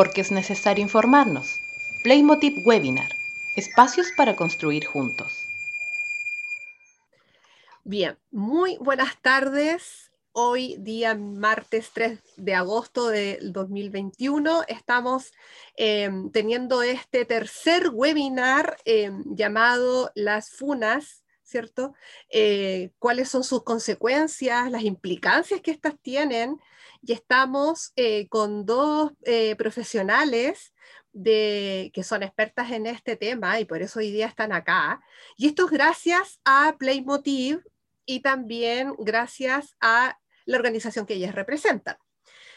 porque es necesario informarnos. Playmotiv Webinar. Espacios para construir juntos. Bien, muy buenas tardes. Hoy, día martes 3 de agosto del 2021, estamos em, teniendo este tercer webinar em, llamado Las FUNAS, ¿cierto? Eh, ¿Cuáles son sus consecuencias, las implicancias que estas tienen? Y estamos eh, con dos eh, profesionales de, que son expertas en este tema y por eso hoy día están acá. Y esto es gracias a Playmotiv y también gracias a la organización que ellas representan.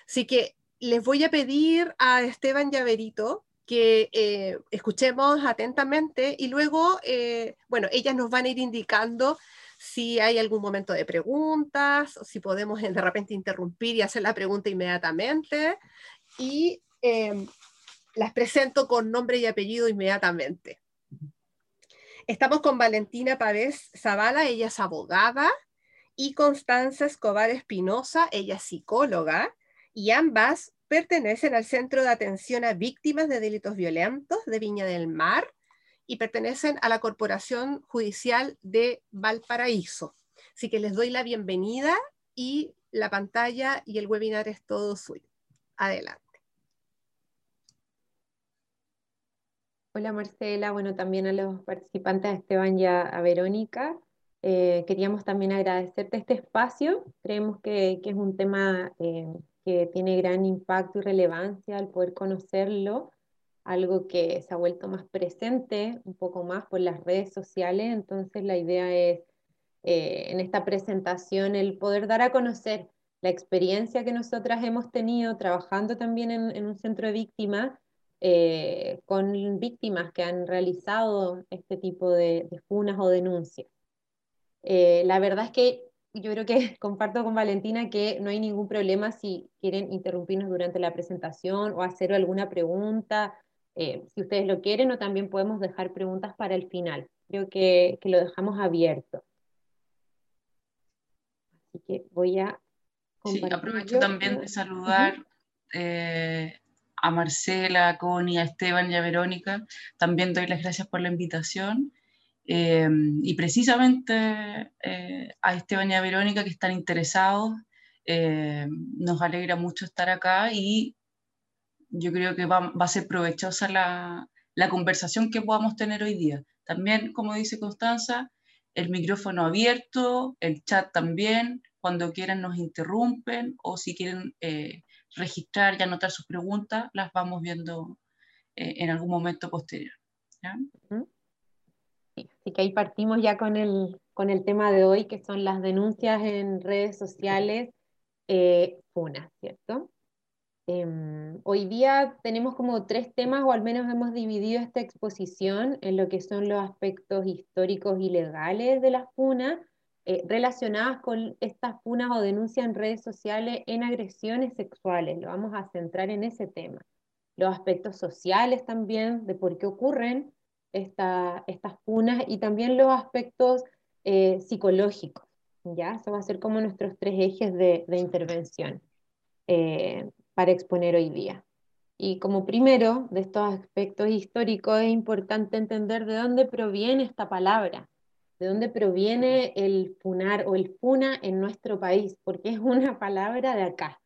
Así que les voy a pedir a Esteban Llaverito que eh, escuchemos atentamente y luego, eh, bueno, ellas nos van a ir indicando si hay algún momento de preguntas, o si podemos de repente interrumpir y hacer la pregunta inmediatamente. Y em, las presento con nombre y apellido inmediatamente. Estamos con Valentina Pavés Zavala, ella es abogada, y Constanza Escobar Espinosa, ella es psicóloga, y ambas pertenecen al Centro de Atención a Víctimas de Delitos Violentos de Viña del Mar y pertenecen a la Corporación Judicial de Valparaíso. Así que les doy la bienvenida y la pantalla y el webinar es todo suyo. Adelante. Hola Marcela, bueno, también a los participantes, a Esteban y a, Verónica. Eh, queríamos también agradecerte este espacio. Creemos que, es un tema eh, que tiene gran impacto y relevancia al poder conocerlo, algo que se ha vuelto más presente un poco más por las redes sociales. Entonces la idea es eh, en esta presentación el poder dar a conocer la experiencia que nosotras hemos tenido trabajando también en un centro de víctimas eh, con víctimas que han realizado este tipo de, funas o denuncias. Eh, la verdad es que yo creo que comparto con Valentina que no hay ningún problema si quieren interrumpirnos durante la presentación o hacer alguna pregunta, eh, si ustedes lo quieren, o también podemos dejar preguntas para el final. Creo que, lo dejamos abierto. Así que voy a... Sí, aprovecho también de saludar a Marcela, a Connie, a Esteban y a Verónica. También doy las gracias por la invitación. Eh, y precisamente eh, a Esteban y a Verónica que están interesados, eh, nos alegra mucho estar acá y yo creo que va, a ser provechosa la, la, conversación que podamos tener hoy día. También, como dice Constanza, el micrófono abierto, el chat también, cuando quieran nos interrumpen o si quieren registrar y anotar sus preguntas, las vamos viendo eh, en algún momento posterior. así que ahí partimos ya con el, con el tema de hoy, que son las denuncias en redes sociales eh, ¿cierto? Em, hoy día tenemos como tres temas, o al menos hemos dividido esta exposición en lo que son los aspectos históricos y legales de la FUNA, eh, relacionadas con estas funas o denuncias en redes sociales en agresiones sexuales. Lo vamos a centrar en ese tema. Los aspectos sociales también, de por qué ocurren estas funas y también los aspectos eh, psicológicos. ¿ya? Eso va a ser como nuestros tres ejes de, intervención eh, para exponer hoy día. Y como primero de estos aspectos históricos es importante entender de dónde proviene esta palabra, de dónde proviene el funar o el funa en nuestro país, porque es una palabra de acá.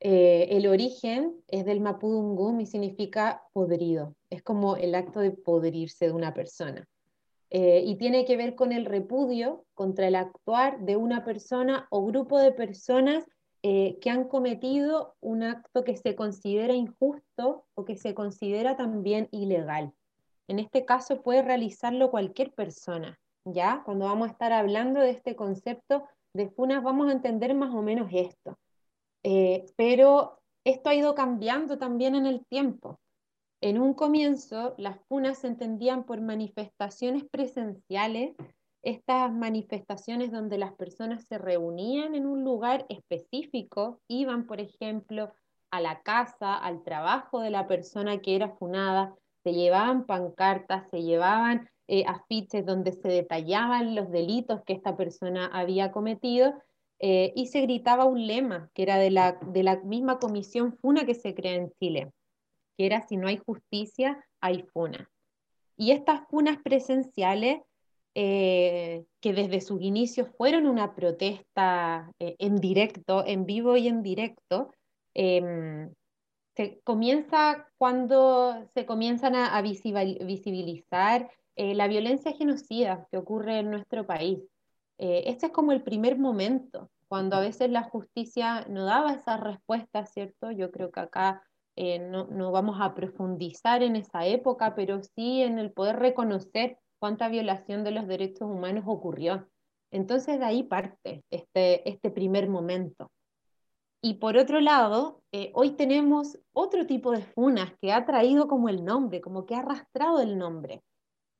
Eh, el origen es del mapudungún y significa podrido, es como el acto de podrirse de una persona. Eh, y tiene que ver con el repudio contra el actuar de una persona o grupo de personas eh, que han cometido un acto que se considera injusto o que se considera también ilegal. En este caso puede realizarlo cualquier persona, ¿ya? Cuando vamos a estar hablando de este concepto de funas, vamos a entender más o menos esto. Eh, pero esto ha ido cambiando también en el tiempo. En un comienzo, las funas se entendían por manifestaciones presenciales, estas manifestaciones donde las personas se reunían en un lugar específico, iban, por ejemplo, a la casa, al trabajo de la persona que era funada, se llevaban pancartas, se llevaban eh, afiches donde se detallaban los delitos que esta persona había cometido eh, y se gritaba un lema que era de la, de la misma comisión FUNA que se crea en Chile. que era si no hay justicia, hay funa. Y estas funas presenciales, eh, que desde sus inicios fueron una protesta eh, en directo, en vivo y en directo, em, se comienza cuando se comienzan a, visibilizar eh, la violencia genocida que ocurre en nuestro país. este es como el primer momento, cuando a veces la justicia no daba esa respuesta, ¿cierto? Yo creo que acá no, no, vamos a profundizar en esa época, pero sí en el poder reconocer cuánta violación de los derechos humanos ocurrió. Entonces de ahí parte este, este primer momento. Y por otro lado, eh, hoy tenemos otro tipo de funas que ha traído como el nombre, como que ha arrastrado el nombre.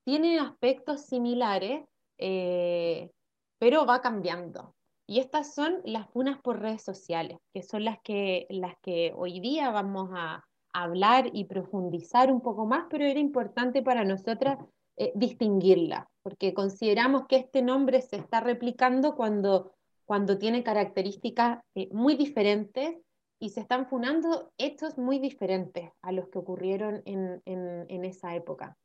Tiene aspectos similares, eh, pero va cambiando. Y estas son las funas por redes sociales, que son las que, las que hoy día vamos a hablar y profundizar un poco más, pero era importante para nosotras eh, distinguirla, porque consideramos que este nombre se está replicando cuando, cuando tiene características eh, muy diferentes y se están funando hechos muy diferentes a los que ocurrieron en, en, esa época.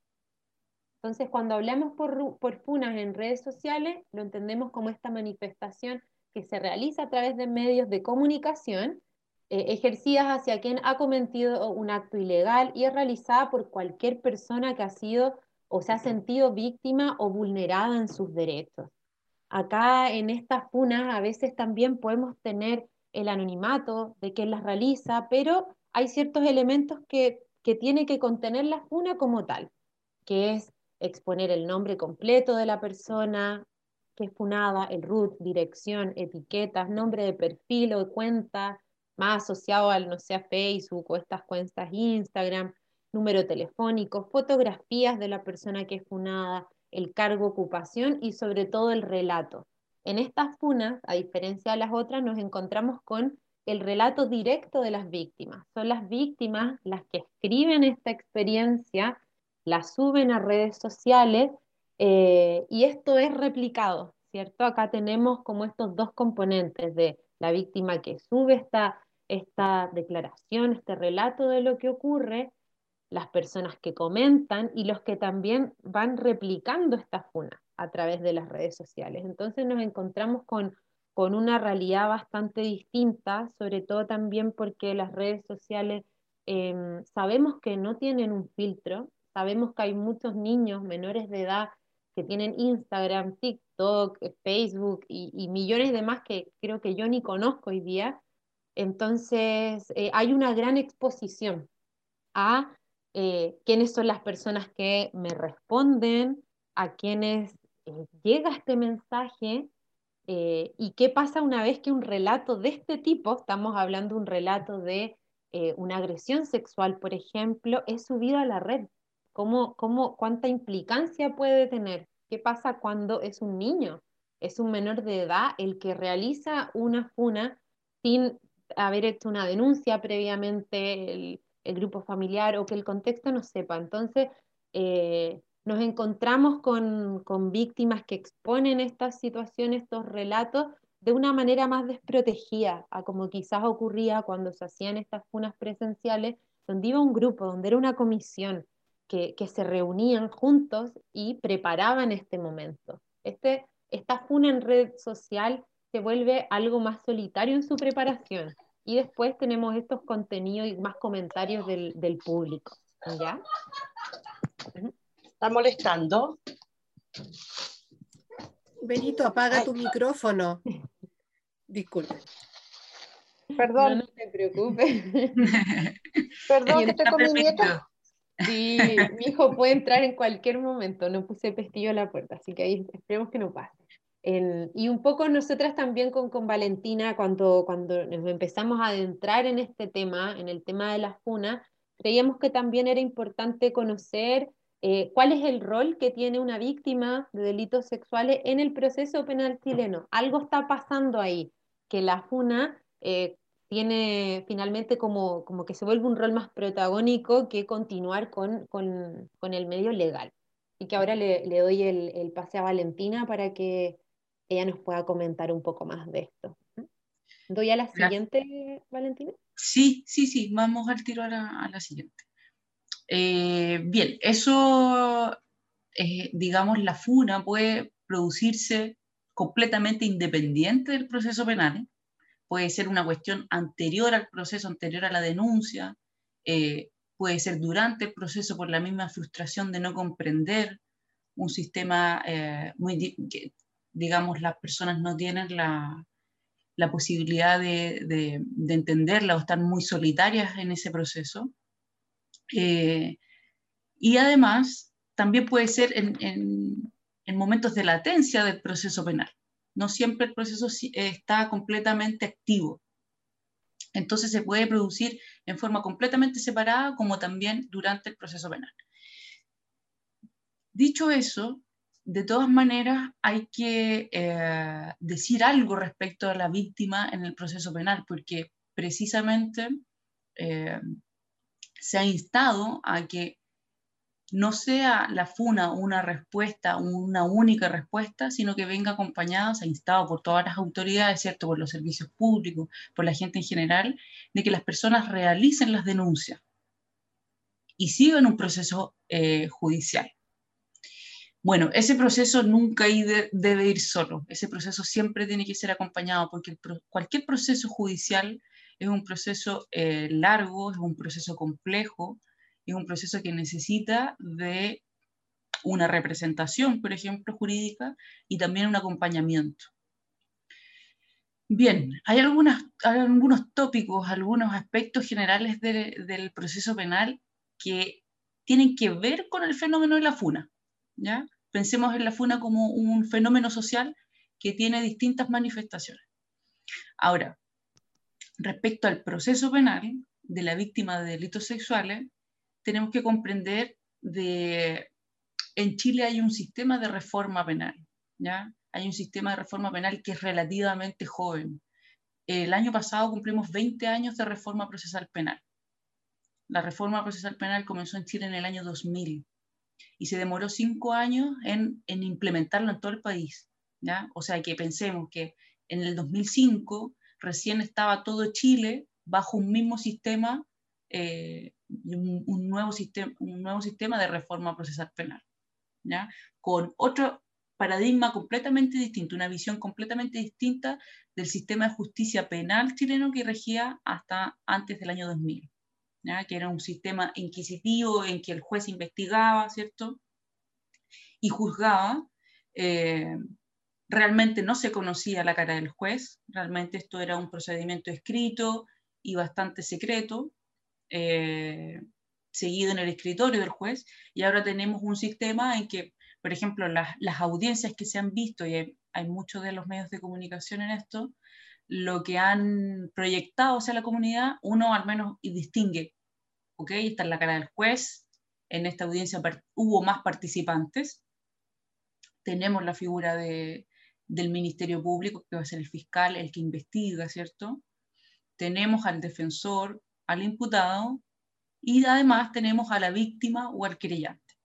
Entonces, cuando hablamos por, por, funas en redes sociales, lo entendemos como esta manifestación que se realiza a través de medios de comunicación eh, ejercidas hacia quien ha cometido un acto ilegal y es realizada por cualquier persona que ha sido o se ha sentido víctima o vulnerada en sus derechos. Acá en estas funas a veces también podemos tener el anonimato de quien las realiza, pero hay ciertos elementos que, que tiene que contener la funa como tal, que es exponer el nombre completo de la persona, que es funada, el root, dirección, etiquetas, nombre de perfil o de cuenta, más asociado al, no sé, Facebook o estas cuentas Instagram, número telefónico, fotografías de la persona que es funada, el cargo, ocupación y sobre todo el relato. En estas funas, a diferencia de las otras, nos encontramos con el relato directo de las víctimas. Son las víctimas las que escriben esta experiencia, la suben a redes sociales eh, y esto es replicado, ¿cierto? Acá tenemos como estos dos componentes de la víctima que sube esta, esta declaración, este relato de lo que ocurre, las personas que comentan y los que también van replicando esta funa a través de las redes sociales. Entonces nos encontramos con, con una realidad bastante distinta, sobre todo también porque las redes sociales em, sabemos que no tienen un filtro, sabemos que hay muchos niños menores de edad que tienen Instagram, TikTok, Facebook y, millones de más que creo que yo ni conozco hoy día. Entonces, eh, hay una gran exposición a eh, quiénes son las personas que me responden, a quiénes eh, llega este mensaje y qué pasa una vez que un relato de este tipo, estamos hablando de un relato de una agresión sexual, por ejemplo, es subido a la red. ¿Cómo, cómo, ¿Cuánta implicancia puede tener? ¿Qué pasa cuando es un niño? Es un menor de edad el que realiza una funa sin haber hecho una denuncia previamente grupo familiar o que el contexto no sepa. Entonces, eh, nos encontramos con, con, víctimas que exponen estas situaciones, estos relatos, de una manera más desprotegida a como quizás ocurría cuando se hacían estas funas presenciales, donde iba un grupo, donde era una comisión, que, se reunían juntos y preparaban este momento. Este, esta funa en red social se vuelve algo más solitario en su preparación. Y después tenemos estos contenidos y más comentarios del, del público. ¿Ya? ¿Está molestando? Benito, apaga tu micrófono. Disculpe. Perdón. No, te preocupes. Perdón, que estoy con mi nieta. Sí, mi hijo puede entrar en cualquier momento, no puse pestillo a la puerta, así que ahí esperemos que no pase. Y un poco nosotras también con, con Valentina, cuando, cuando nos empezamos a adentrar en este tema, en el tema de la FUNA, creíamos que también era importante conocer eh, cuál es el rol que tiene una víctima de delitos sexuales en el proceso penal chileno. Algo está pasando ahí, que la FUNA eh, tiene finalmente como, como que se vuelve un rol más protagónico que continuar con, con, con el medio legal. Y que ahora le, le doy el, el, pase a Valentina para que ella nos pueda comentar un poco más de esto. ¿Doy a la siguiente, Valentina? Sí, sí, sí, vamos al tiro a la, a la siguiente. Eh, bien, eso, digamos, la FUNA puede producirse completamente independiente del proceso penal. Puede ser una cuestión anterior al proceso, anterior a la denuncia, eh, puede ser durante el proceso por la misma frustración de no comprender un sistema eh, muy, que, digamos, las personas no tienen la, la posibilidad de, de, entenderla o están muy solitarias en ese proceso. Eh, y además, también puede ser en, en, en, momentos de latencia del proceso penal. No siempre el proceso está completamente activo. Entonces se puede producir en forma completamente separada como también durante el proceso penal. Dicho eso, de todas maneras hay que eh, decir algo respecto a la víctima en el proceso penal, porque precisamente eh, se ha instado a que no sea la FUNA una respuesta, una única respuesta, sino que venga acompañada, se ha instado por todas las autoridades, ¿cierto? por los servicios públicos, por la gente en general, de que las personas realicen las denuncias y sigan un proceso eh, judicial. Bueno, ese proceso nunca debe ir solo, ese proceso siempre tiene que ser acompañado, porque cualquier proceso judicial es un proceso eh, largo, es un proceso complejo, es un proceso que necesita de una representación, por ejemplo, jurídica y también un acompañamiento. Bien, hay, algunas, algunos tópicos, algunos aspectos generales del proceso penal que tienen que ver con el fenómeno de la funa. Pensemos en la funa como un fenómeno social que tiene distintas manifestaciones. Ahora, respecto al proceso penal de la víctima de delitos sexuales, tenemos que comprender de, en Chile hay un sistema de reforma penal. Hay un sistema de reforma penal que es relativamente joven. El año pasado cumplimos 20 años de reforma procesal penal. La reforma procesal penal comenzó en Chile en el año 2000 y se demoró cinco años en, en implementarlo en todo el país. ¿ya? O sea que pensemos que en el 2005 recién estaba todo Chile bajo un mismo sistema eh, un, nuevo sistema, un nuevo sistema de reforma procesal penal, con otro paradigma completamente distinto, una visión completamente distinta del sistema de justicia penal chileno que regía hasta antes del año 2000, ¿ya? que era un sistema inquisitivo en que el juez investigaba, ¿cierto? Y juzgaba. Eh, realmente no se conocía la cara del juez, realmente esto era un procedimiento escrito y bastante secreto, eh, seguido en el escritorio del juez, y ahora tenemos un sistema en que, por ejemplo, las, audiencias que se han visto, y hay, muchos de los medios de comunicación en esto, lo que han proyectado hacia la comunidad, uno al menos distingue, ¿ok? Está en la cara del juez, en esta audiencia hubo más participantes, tenemos la figura de, del Ministerio Público, que va a ser el fiscal, el que investiga, ¿cierto? Tenemos al defensor, al imputado y además tenemos a la víctima o al querellante.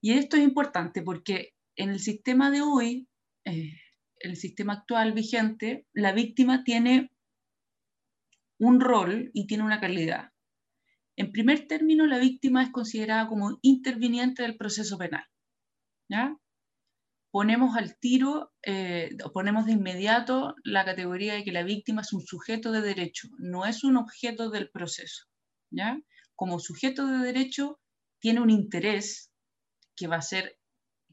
Y esto es importante porque en el sistema de hoy, eh, el sistema actual vigente, la víctima tiene un rol y tiene una calidad. En primer término, la víctima es considerada como interviniente del proceso penal. ¿ya? ponemos al tiro, eh, ponemos de inmediato la categoría de que la víctima es un sujeto de derecho, no es un objeto del proceso. ¿ya? Como sujeto de derecho tiene un interés que va a ser,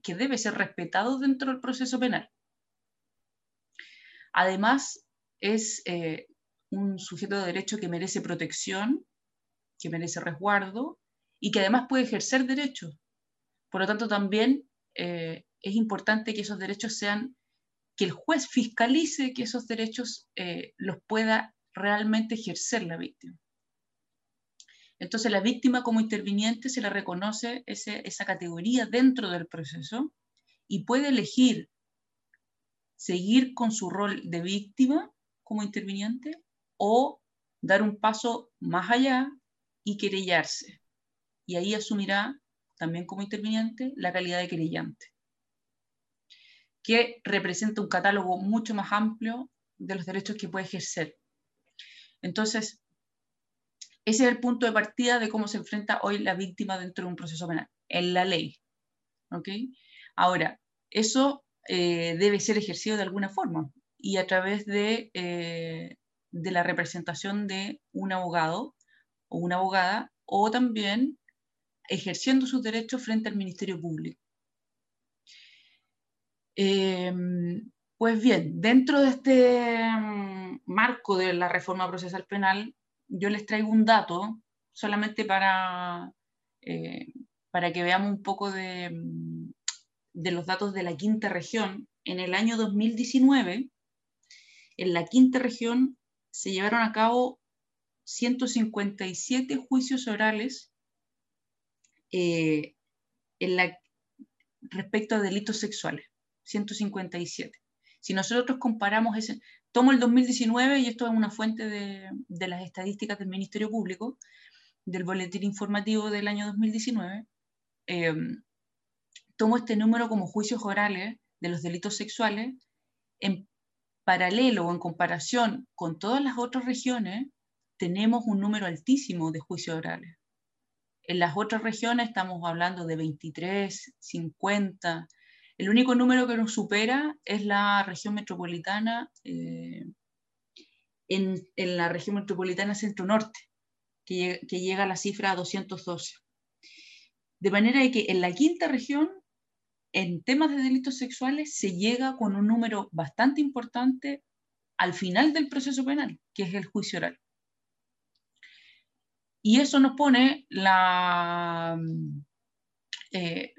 que debe ser respetado dentro del proceso penal. Además, es eh, un sujeto de derecho que merece protección, que merece resguardo y que además puede ejercer derechos. Por lo tanto, también eh, es importante que esos derechos sean, que el juez fiscalice que esos derechos eh, los pueda realmente ejercer la víctima. Entonces la víctima como interviniente se le reconoce esa categoría dentro del proceso y puede elegir seguir con su rol de víctima como interviniente o dar un paso más allá y querellarse. Y ahí asumirá también como interviniente la calidad de querellante que representa un catálogo mucho más amplio de los derechos que puede ejercer. Entonces, Ese es el punto de partida de cómo se enfrenta hoy la víctima dentro de un proceso penal, en la ley. ¿ok? Ahora, eso eh, debe ser ejercido de alguna forma y a través de, eh, de la representación de un abogado o una abogada o también ejerciendo sus derechos frente al Ministerio Público. Em, pues bien, dentro de este mm, marco de la reforma procesal penal, yo les traigo un dato solamente para, eh, para que veamos un poco de, mm, de los datos de la quinta región. En el año 2019, en la quinta región se llevaron a cabo 157 juicios orales eh, en la, respecto a delitos sexuales. 157. Si nosotros comparamos ese, tomo el 2019 y esto es una fuente de, las estadísticas del Ministerio Público, del boletín informativo del año 2019, em, tomo este número como juicios orales de los delitos sexuales en paralelo o en comparación con todas las otras regiones, tenemos un número altísimo de juicios orales. En las otras regiones estamos hablando de 23, 50. El único número que nos supera es la región metropolitana eh, en, la región metropolitana centro-norte, que, llega a la cifra 212. De manera que en la quinta región, en temas de delitos sexuales, se llega con un número bastante importante al final del proceso penal, que es el juicio oral. Y eso nos pone la, eh,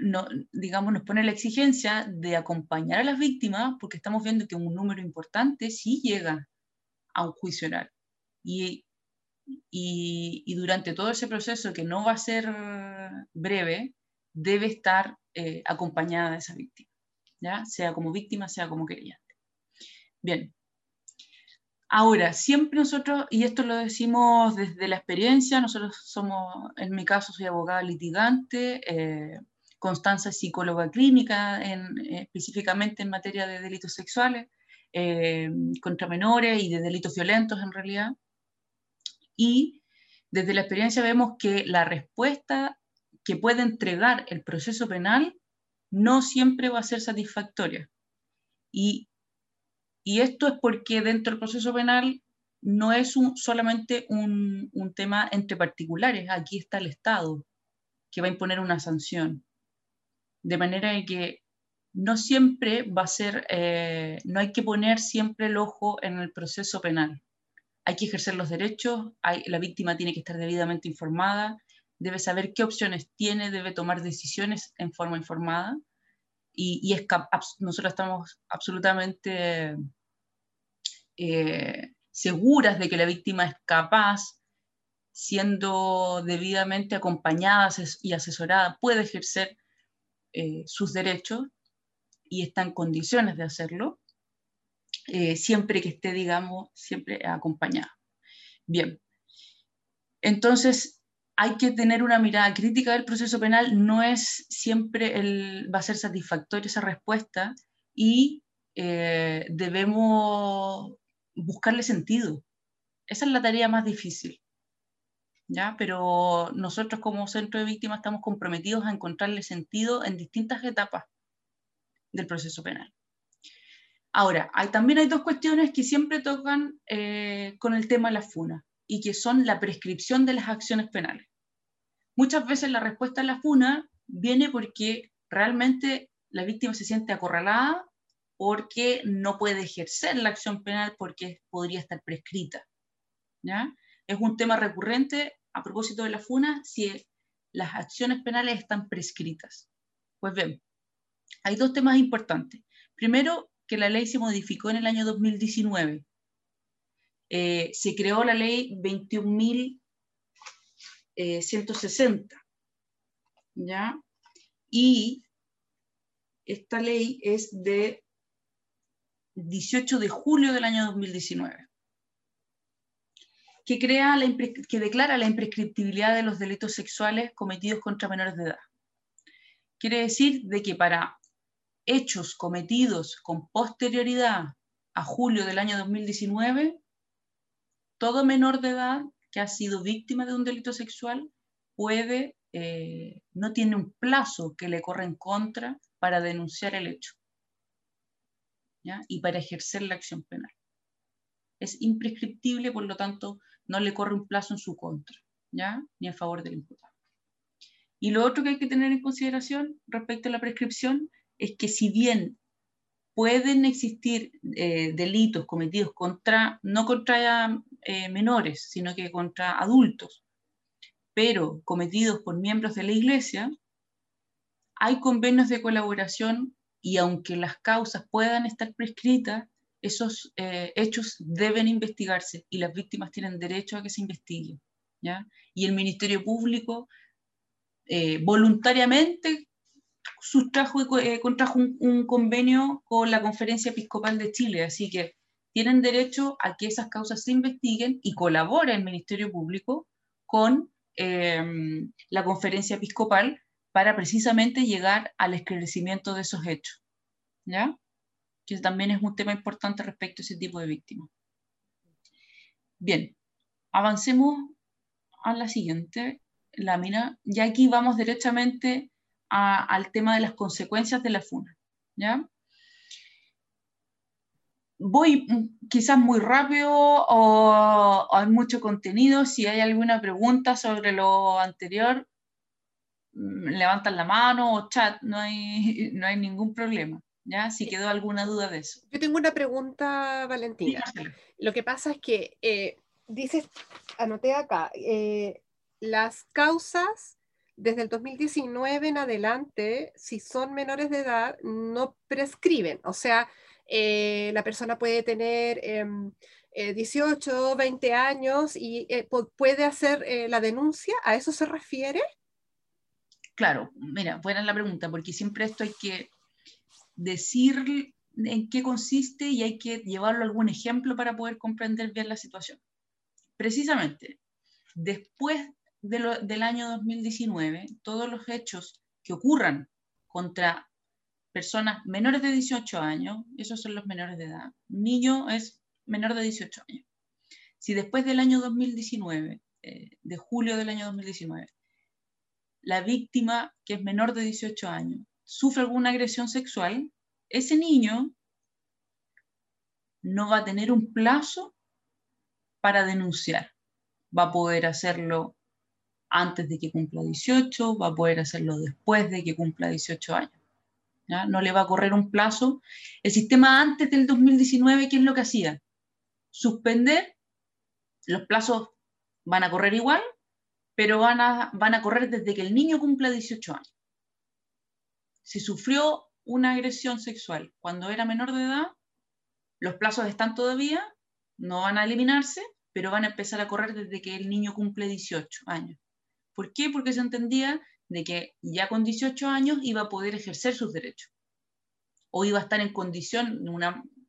digamos, nos pone la exigencia de acompañar a las víctimas, porque estamos viendo que un número importante sí llega a un juicio oral. Y, y, durante todo ese proceso, que no va a ser breve, debe estar eh, acompañada de esa víctima, ¿ya? sea como víctima, sea como querellante. Bien. Ahora, siempre nosotros, y esto lo decimos desde la experiencia, nosotros somos, en mi caso soy abogada litigante, eh, Constanza es psicóloga clínica, en, específicamente en materia de delitos sexuales, eh, contra menores y de delitos violentos en realidad. Y desde la experiencia vemos que la respuesta que puede entregar el proceso penal no siempre va a ser satisfactoria. Y, y esto es porque dentro del proceso penal no es solamente un, un, tema entre particulares, aquí está el Estado que va a imponer una sanción. De manera que no siempre va a ser, eh, no hay que poner siempre el ojo en el proceso penal hay que ejercer los derechos, la víctima tiene que estar debidamente informada, debe saber qué opciones tiene, debe tomar decisiones en forma informada y, nosotros estamos absolutamente eh, seguras de que la víctima es capaz, siendo debidamente acompañada y asesorada, puede ejercer eh, sus derechos y está en condiciones de hacerlo. Eh, siempre que esté, digamos, siempre acompañada. Bien, entonces hay que tener una mirada crítica del proceso penal, no es siempre el, va a ser satisfactoria esa respuesta y eh, debemos buscarle sentido. Esa es la tarea más difícil. ¿Ya? Pero nosotros como centro de víctimas estamos comprometidos a encontrarle sentido en distintas etapas del proceso penal. Ahora, hay, también hay dos cuestiones que siempre tocan eh, con el tema de la FUNA y que son la prescripción de las acciones penales. Muchas veces la respuesta a la FUNA viene porque realmente la víctima se siente acorralada porque no puede ejercer la acción penal porque podría estar prescrita. ¿ya? Es un tema recurrente a propósito de la FUNA si las acciones penales están prescritas. Pues bien, hay dos temas importantes. Primero, que la ley se modificó en el año 2019. Eh, se creó la ley 21.160, eh, ¿ya? Y esta ley es de 18 de julio del año 2019, que, crea que declara la imprescriptibilidad de los delitos sexuales cometidos contra menores de edad. Quiere decir de que para hechos cometidos con posterioridad a julio del año 2019, todo menor de edad que ha sido víctima de un delito sexual puede, eh, no tiene un plazo que le corra en contra para denunciar el hecho y para ejercer la acción penal. Es imprescriptible, por lo tanto, no le corre un plazo en su contra, ¿ya? ni a favor del imputado. Y lo otro que hay que tener en consideración respecto a la prescripción es que si bien pueden existir eh, delitos cometidos contra, no contra eh, menores, sino que contra adultos, pero cometidos por miembros de la Iglesia, hay convenios de colaboración y aunque las causas puedan estar prescritas, esos eh, hechos deben investigarse y las víctimas tienen derecho a que se investiguen. ¿ya? Y el Ministerio Público voluntariamente eh, contrajo un, convenio con la Conferencia Episcopal de Chile, así que tienen derecho a que esas causas se investiguen y colabora el Ministerio Público con em, la Conferencia Episcopal para precisamente llegar al esclarecimiento de esos hechos. ¿Ya? Que también es un tema importante respecto a ese tipo de víctimas. Bien, avancemos a la siguiente lámina. Ya aquí vamos directamente al tema de las consecuencias de la funa. ¿ya? Voy quizás muy rápido o, hay mucho contenido. Si hay alguna pregunta sobre lo anterior, mm, levantan la mano o chat, no hay, no hay ningún problema. ¿Ya? Si quedó alguna duda de eso. Yo tengo una pregunta, Valentina. Lo que pasa es que eh, dices, anoté acá, eh, las causas desde el 2019 en adelante, si son menores de edad, no prescriben. O sea, eh, la persona puede tener 18, em, 20 eh, años y eh, puede hacer la denuncia. ¿A eso se refiere? Claro, mira, buena la pregunta, porque siempre esto hay que decir en qué consiste y hay que llevarlo a algún ejemplo para poder comprender bien la situación. Precisamente, después del año 2019, todos los hechos que ocurran contra personas menores de 18 años, esos son los menores de edad, niño es menor de 18 años. Si después del año 2019, eh, de julio del año 2019, la víctima que es menor de 18 años sufre alguna agresión sexual, ese niño no va a tener un plazo para denunciar. Va a poder hacerlo antes de que cumpla 18, va a poder hacerlo después de que cumpla 18 años. No le va a correr un plazo. El sistema antes del 2019, ¿qué es lo que hacía? Suspender, los plazos van a correr igual, pero van a, van a correr desde que el niño cumpla 18 años. Si sufrió una agresión sexual cuando era menor de edad, los plazos están todavía, no van a eliminarse, pero van a empezar a correr desde que el niño cumple 18 años. ¿Por qué? Porque se entendía de que ya con 18 años iba a poder ejercer sus derechos o iba a estar en condición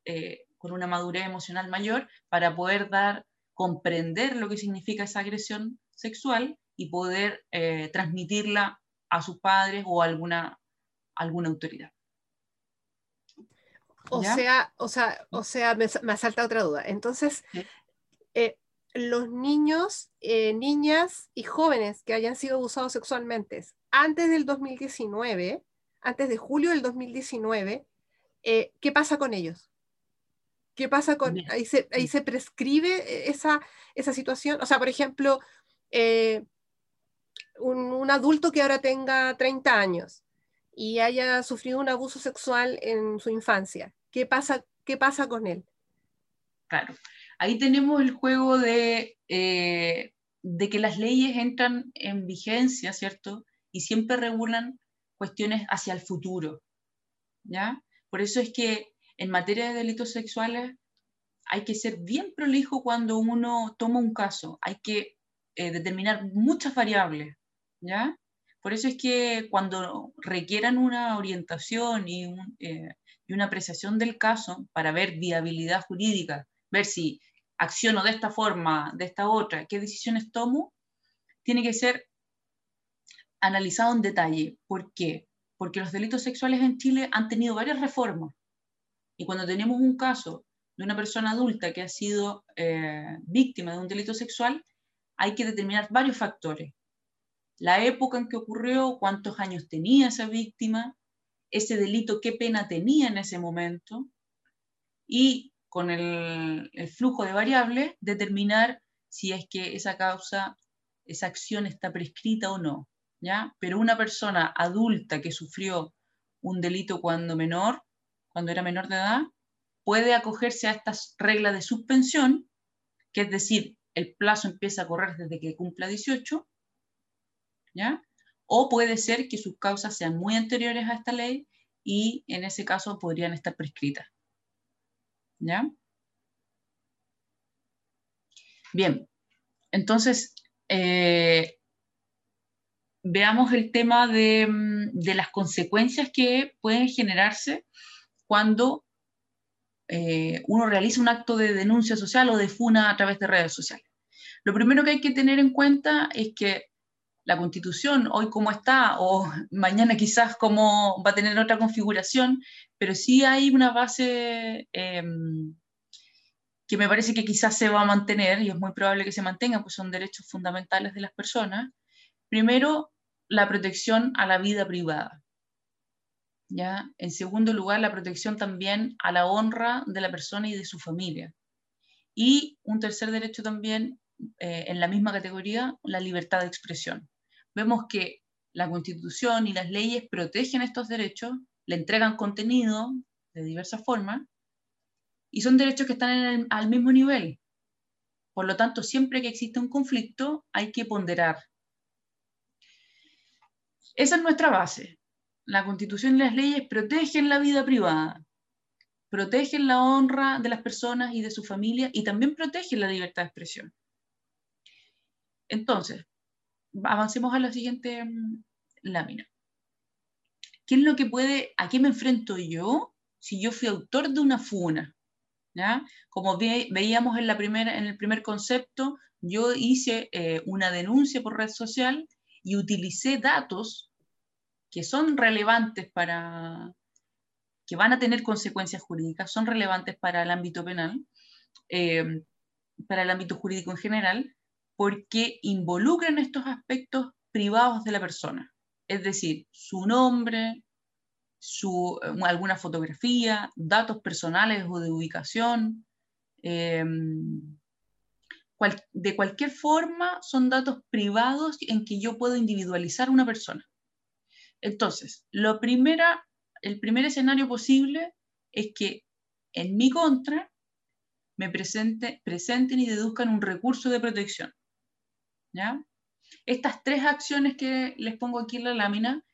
eh, con una madurez emocional mayor para poder dar, comprender lo que significa esa agresión sexual y poder eh, transmitirla a sus padres o a alguna, alguna autoridad. O sea, o sea, o sea, me, me salta otra duda. Entonces, eh, los niños, eh, niñas y jóvenes que hayan sido abusados sexualmente antes del 2019, antes de julio del 2019, eh, ¿qué pasa con ellos? ¿Qué pasa con... Ahí se, ahí se prescribe esa, esa situación? O sea, por ejemplo, eh, un, adulto que ahora tenga 30 años y haya sufrido un abuso sexual en su infancia, ¿qué pasa, qué pasa con él? Claro. Ahí tenemos el juego de, eh, de que las leyes entran en vigencia, ¿cierto? Y siempre regulan cuestiones hacia el futuro, ¿ya? Por eso es que en materia de delitos sexuales hay que ser bien prolijo cuando uno toma un caso, hay que eh, determinar muchas variables, ¿ya? Por eso es que cuando requieran una orientación y, eh, y, una apreciación del caso para ver viabilidad jurídica, ver si acciono de esta forma, de esta otra, qué decisiones tomo, tiene que ser analizado en detalle. ¿Por qué? Porque los delitos sexuales en Chile han tenido varias reformas. Y cuando tenemos un caso de una persona adulta que ha sido eh, víctima de un delito sexual, hay que determinar varios factores. La época en que ocurrió, cuántos años tenía esa víctima, ese delito, qué pena tenía en ese momento, y con el, flujo de variables, determinar si es que esa causa, esa acción está prescrita o no. ¿ya? Pero una persona adulta que sufrió un delito cuando menor, cuando era menor de edad, puede acogerse a estas reglas de suspensión, que es decir, el plazo empieza a correr desde que cumpla 18, ¿ya? O puede ser que sus causas sean muy anteriores a esta ley y en ese caso podrían estar prescritas. ¿Ya? Bien, entonces eh, veamos el tema de, mm, de, las consecuencias que pueden generarse cuando eh, uno realiza un acto de denuncia social o de funa a través de redes sociales. Lo primero que hay que tener en cuenta es que la constitución hoy como está o mañana quizás como va a tener otra configuración, pero sí hay una base em, que me parece que quizás se va a mantener y es muy probable que se mantenga, pues son derechos fundamentales de las personas. Primero, la protección a la vida privada. ¿ya? En segundo lugar, la protección también a la honra de la persona y de su familia. Y un tercer derecho también, eh, en la misma categoría, la libertad de expresión. Vemos que la Constitución y las leyes protegen estos derechos, le entregan contenido de diversas formas, y son derechos que están al mismo nivel. Por lo tanto, siempre que existe un conflicto, hay que ponderar. Esa es nuestra base la constitución y las leyes protegen la vida privada, protegen la honra de las personas y de su familia y también protegen la libertad de expresión. Entonces, avancemos a la siguiente mm, lámina. ¿Qué es lo que puede, a qué me enfrento yo si yo fui autor de una funa? Como veíamos en, la primera, en el primer concepto, yo hice eh, una denuncia por red social y utilicé datos que son relevantes para, que van a tener consecuencias jurídicas, son relevantes para el ámbito penal, eh, para el ámbito jurídico en general, porque involucran estos aspectos privados de la persona, es decir, su nombre, eh, alguna fotografía, datos personales o de ubicación. Eh, de cualquier forma, son datos privados en que yo puedo individualizar una persona. Entonces, el primer escenario posible es que en mi contra me presente, presenten y deduzcan un recurso de protección. ¿Ya? Estas tres acciones que les pongo aquí en la lámina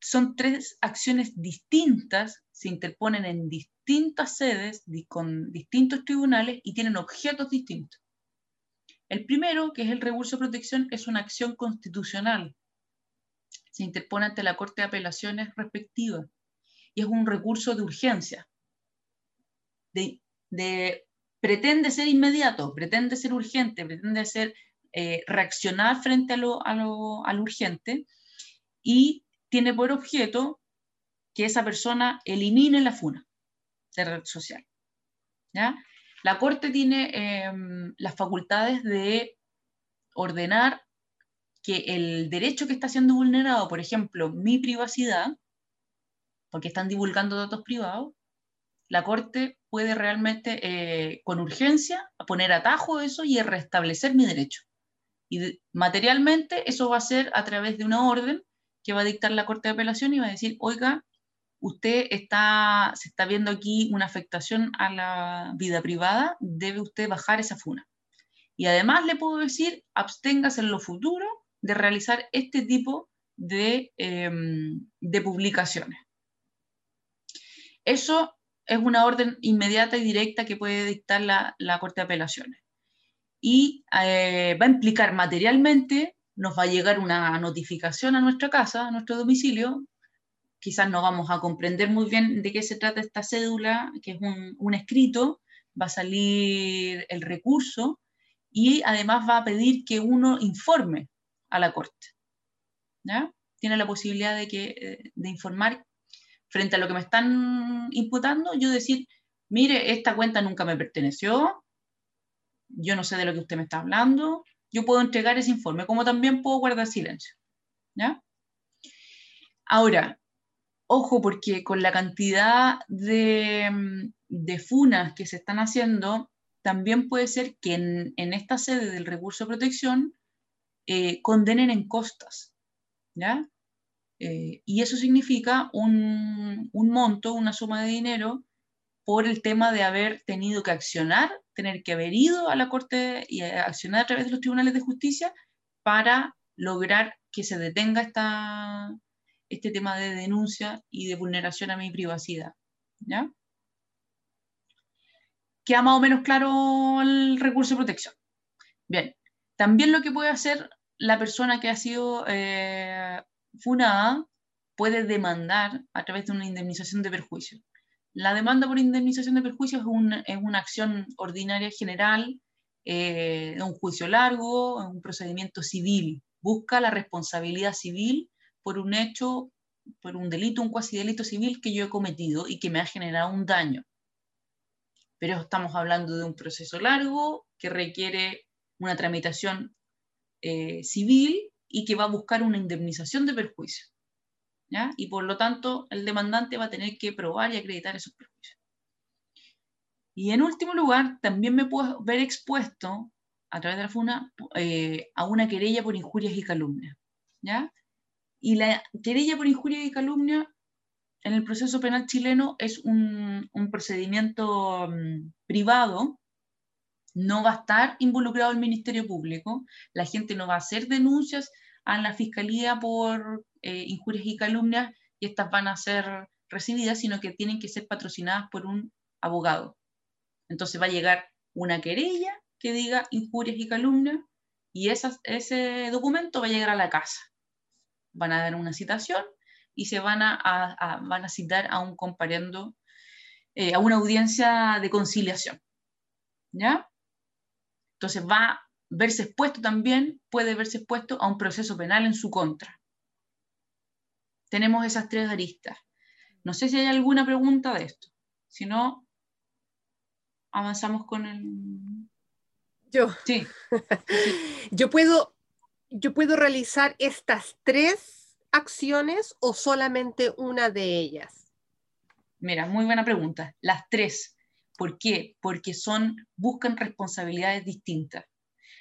son tres acciones distintas, se interponen en distintas sedes, con distintos tribunales y tienen objetos distintos. El primero, que es el recurso de protección, es una acción constitucional se interpone ante la Corte de Apelaciones respectiva y es un recurso de urgencia. De, pretende ser inmediato, pretende ser urgente, pretende ser eh, reaccionar frente a lo, urgente y tiene por objeto que esa persona elimine la funa de red social. La Corte tiene em, las facultades de ordenar que el derecho que está siendo vulnerado, por ejemplo, mi privacidad, porque están divulgando datos privados, la Corte puede realmente, eh, con urgencia, poner atajo a eso y restablecer mi derecho. Y materialmente eso va a ser a través de una orden que va a dictar la Corte de Apelación y va a decir, oiga, usted está, se está viendo aquí una afectación a la vida privada, debe usted bajar esa funa. Y además le puedo decir, absténgase en lo futuro de realizar este tipo de, em, publicaciones. Eso es una orden inmediata y directa que puede dictar la Corte de Apelaciones. Y eh, va a implicar materialmente, nos va a llegar una notificación a nuestra casa, a nuestro domicilio. Quizás no vamos a comprender muy bien de qué se trata esta cédula, que es un, escrito, va a salir el recurso y además va a pedir que uno informe a la Corte. ¿ya? Tiene la posibilidad de, que, eh, de informar frente a lo que me están imputando, yo decir, mire, esta cuenta nunca me perteneció, yo no sé de lo que usted me está hablando, yo puedo entregar ese informe, como también puedo guardar silencio. ¿ya? Ahora, ojo, porque con la cantidad de, de funas que se están haciendo, también puede ser que en, en esta sede del recurso de protección eh, condenen en costas. ¿ya? Eh, y eso significa un, un monto, una suma de dinero por el tema de haber tenido que accionar, tener que haber ido a la Corte y accionar a través de los tribunales de justicia para lograr que se detenga este tema de denuncia y de vulneración a mi privacidad. ¿ya? Queda más o menos claro el recurso de protección. Bien, también lo que puede hacer la persona que ha sido eh, funada puede demandar a través de una indemnización de perjuicio. La demanda por indemnización de perjuicio es, una acción ordinaria general, eh, un juicio largo, un procedimiento civil. Busca la responsabilidad civil por un hecho, por un delito, un cuasi delito civil que yo he cometido y que me ha generado un daño. Pero estamos hablando de un proceso largo que requiere una tramitación eh, civil y que va a buscar una indemnización de perjuicio. Y por lo tanto, el demandante va a tener que probar y acreditar esos perjuicios. Y en último lugar, también me puedo ver expuesto a través de la FUNA eh, a una querella por injurias y calumnias. ¿ya? Y la querella por injurias y calumnia en el proceso penal chileno es un, procedimiento mm, privado, no va a estar involucrado el Ministerio Público, la gente no va a hacer denuncias a la Fiscalía por eh, injurias y calumnias y estas van a ser recibidas, sino que tienen que ser patrocinadas por un abogado. Entonces va a llegar una querella que diga injurias y calumnias y ese documento va a llegar a la casa. Van a dar una citación y se van a, van a citar a un comparendo, eh, a una audiencia de conciliación. ¿Ya? Entonces va a verse expuesto también, puede verse expuesto a un proceso penal en su contra. Tenemos esas tres aristas. No sé si hay alguna pregunta de esto. Si no, avanzamos con el... Yo. Sí. yo, puedo, yo puedo realizar estas tres acciones o solamente una de ellas? Mira, muy buena pregunta. Las tres. ¿Por qué? Porque son, buscan responsabilidades distintas.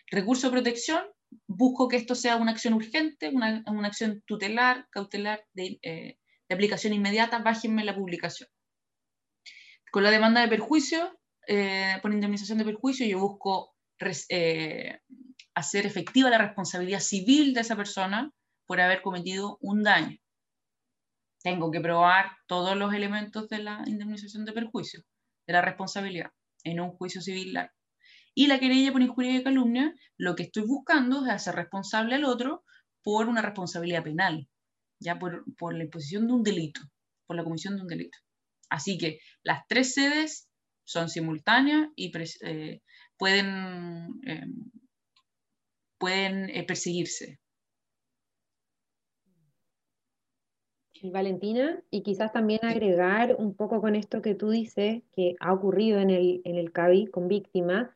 Recurso de protección, busco que esto sea una acción urgente, una, acción tutelar, cautelar, de, eh, aplicación inmediata, bájenme la publicación. Con la demanda de perjuicio, eh, por indemnización de perjuicio, yo busco eh, hacer efectiva la responsabilidad civil de esa persona por haber cometido un daño. Tengo que probar todos los elementos de la indemnización de perjuicio, de la responsabilidad, en un juicio civil largo. Y la querella por injuria y calumnia, lo que estoy buscando es hacer responsable al otro por una responsabilidad penal, ya por, la imposición de un delito, por la comisión de un delito. Así que las tres sedes son simultáneas y eh, pueden, eh, pueden eh, perseguirse. Valentina, y quizás también agregar un poco con esto que tú dices, que ha ocurrido en el, en el CABI con víctimas,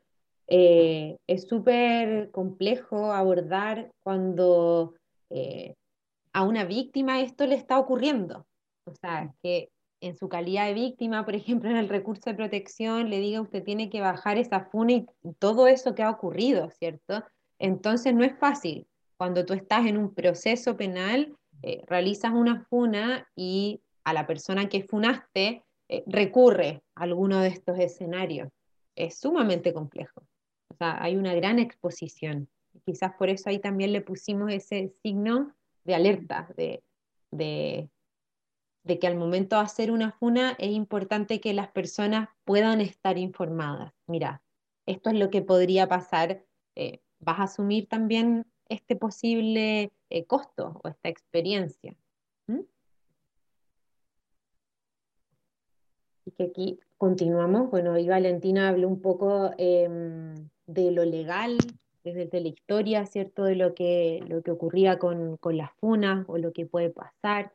eh, es súper complejo abordar cuando eh, a una víctima esto le está ocurriendo. O sea, que en su calidad de víctima, por ejemplo, en el recurso de protección, le diga usted tiene que bajar esa funa y todo eso que ha ocurrido, ¿cierto? Entonces no es fácil. Cuando tú estás en un proceso penal, eh, realizas una funa y a la persona que funaste recurre a alguno de estos escenarios. Es sumamente complejo. O sea, hay una gran exposición. Quizás por eso ahí también le pusimos ese signo de alerta, de, de, que al momento de hacer una funa es importante que las personas puedan estar informadas. Mira, esto es lo que podría pasar. Eh, vas a asumir también este posible eh, costo o esta experiencia. Y que aquí continuamos. Bueno, hoy Valentina habló un poco em, de lo legal, desde la historia, ¿cierto? De lo que, lo que ocurría con, con las funas o lo que puede pasar,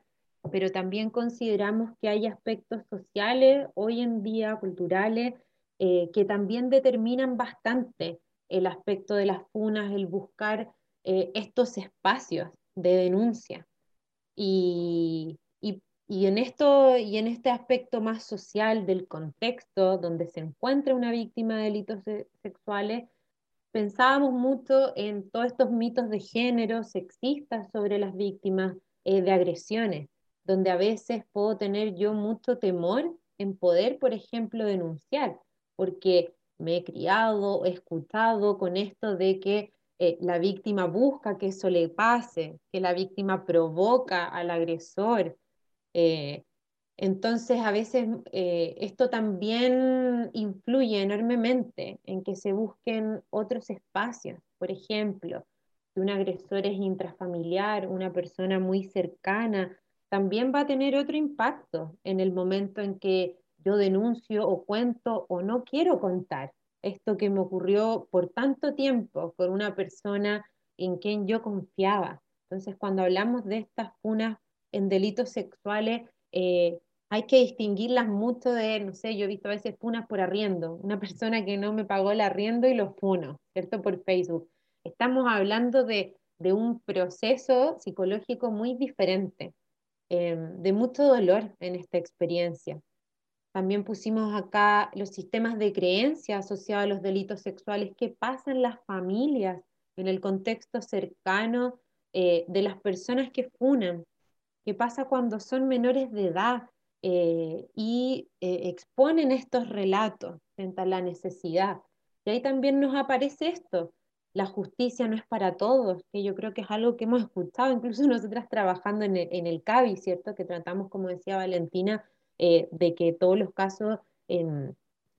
pero también consideramos que hay aspectos sociales hoy en día, culturales, eh, que también determinan bastante el aspecto de las funas, el buscar eh, estos espacios de denuncia. Y, y, en esto, y en este aspecto más social del contexto donde se encuentra una víctima de delitos sexuales, pensábamos mucho en todos estos mitos de género sexistas sobre las víctimas eh, de agresiones, donde a veces puedo tener yo mucho temor en poder, por ejemplo, denunciar, porque me he criado, he escuchado con esto de que eh, la víctima busca que eso le pase, que la víctima provoca al agresor. Eh, entonces, a veces eh, esto también influye enormemente en que se busquen otros espacios. Por ejemplo, si un agresor es intrafamiliar, una persona muy cercana, también va a tener otro impacto en el momento en que yo denuncio o cuento o no quiero contar esto que me ocurrió por tanto tiempo con una persona en quien yo confiaba. Entonces, cuando hablamos de estas funas en delitos sexuales, eh, hay que distinguirlas mucho de, no sé, yo he visto a veces funas por arriendo, una persona que no me pagó el arriendo y lo funo, ¿cierto? Por Facebook. Estamos hablando de, un proceso psicológico muy diferente, eh, de mucho dolor en esta experiencia. También pusimos acá los sistemas de creencia asociados a los delitos sexuales, qué pasa en las familias, en el contexto cercano eh, de las personas que funan, qué pasa cuando son menores de edad eh, y eh, exponen estos relatos frente a la necesidad. Y ahí también nos aparece esto, la justicia no es para todos, que yo creo que es algo que hemos escuchado, incluso nosotras trabajando en el, en el CABI, ¿cierto? Que tratamos, como decía Valentina, eh, de que todos los casos em,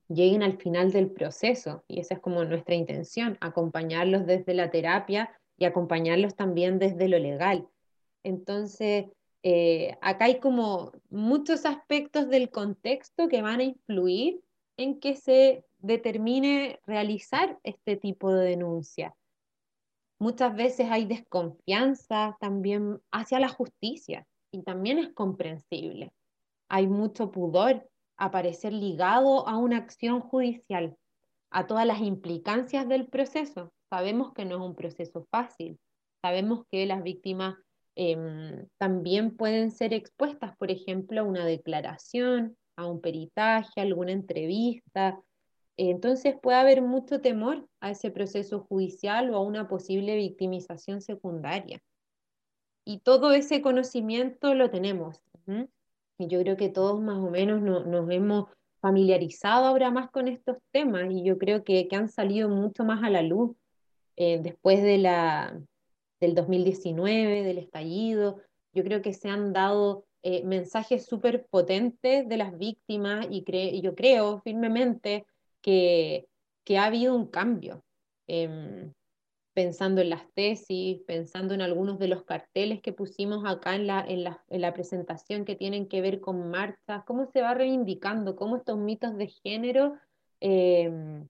lleguen al final del proceso. Y esa es como nuestra intención, acompañarlos desde la terapia y acompañarlos también desde lo legal. Entonces, eh, acá hay como muchos aspectos del contexto que van a influir en que se determine realizar este tipo de denuncia. Muchas veces hay desconfianza también hacia la justicia y también es comprensible hay mucho pudor a parecer ligado a una acción judicial, a todas las implicancias del proceso. Sabemos que no es un proceso fácil, sabemos que las víctimas em, también pueden ser expuestas, por ejemplo, a una declaración, a un peritaje, a alguna entrevista. Entonces puede haber mucho temor a ese proceso judicial o a una posible victimización secundaria. Y todo ese conocimiento lo tenemos. Y yo creo que todos más o menos nos hemos familiarizado ahora más con estos temas y yo creo que, han salido mucho más a la luz eh, después de la, del 2019, del estallido. Yo creo que se han dado eh, mensajes súper potentes de las víctimas y, yo creo firmemente que, que, ha habido un cambio. Em, pensando en las tesis, pensando en algunos de los carteles que pusimos acá en la, en la, presentación que tienen que ver con marchas, cómo se va reivindicando, cómo estos mitos de género em,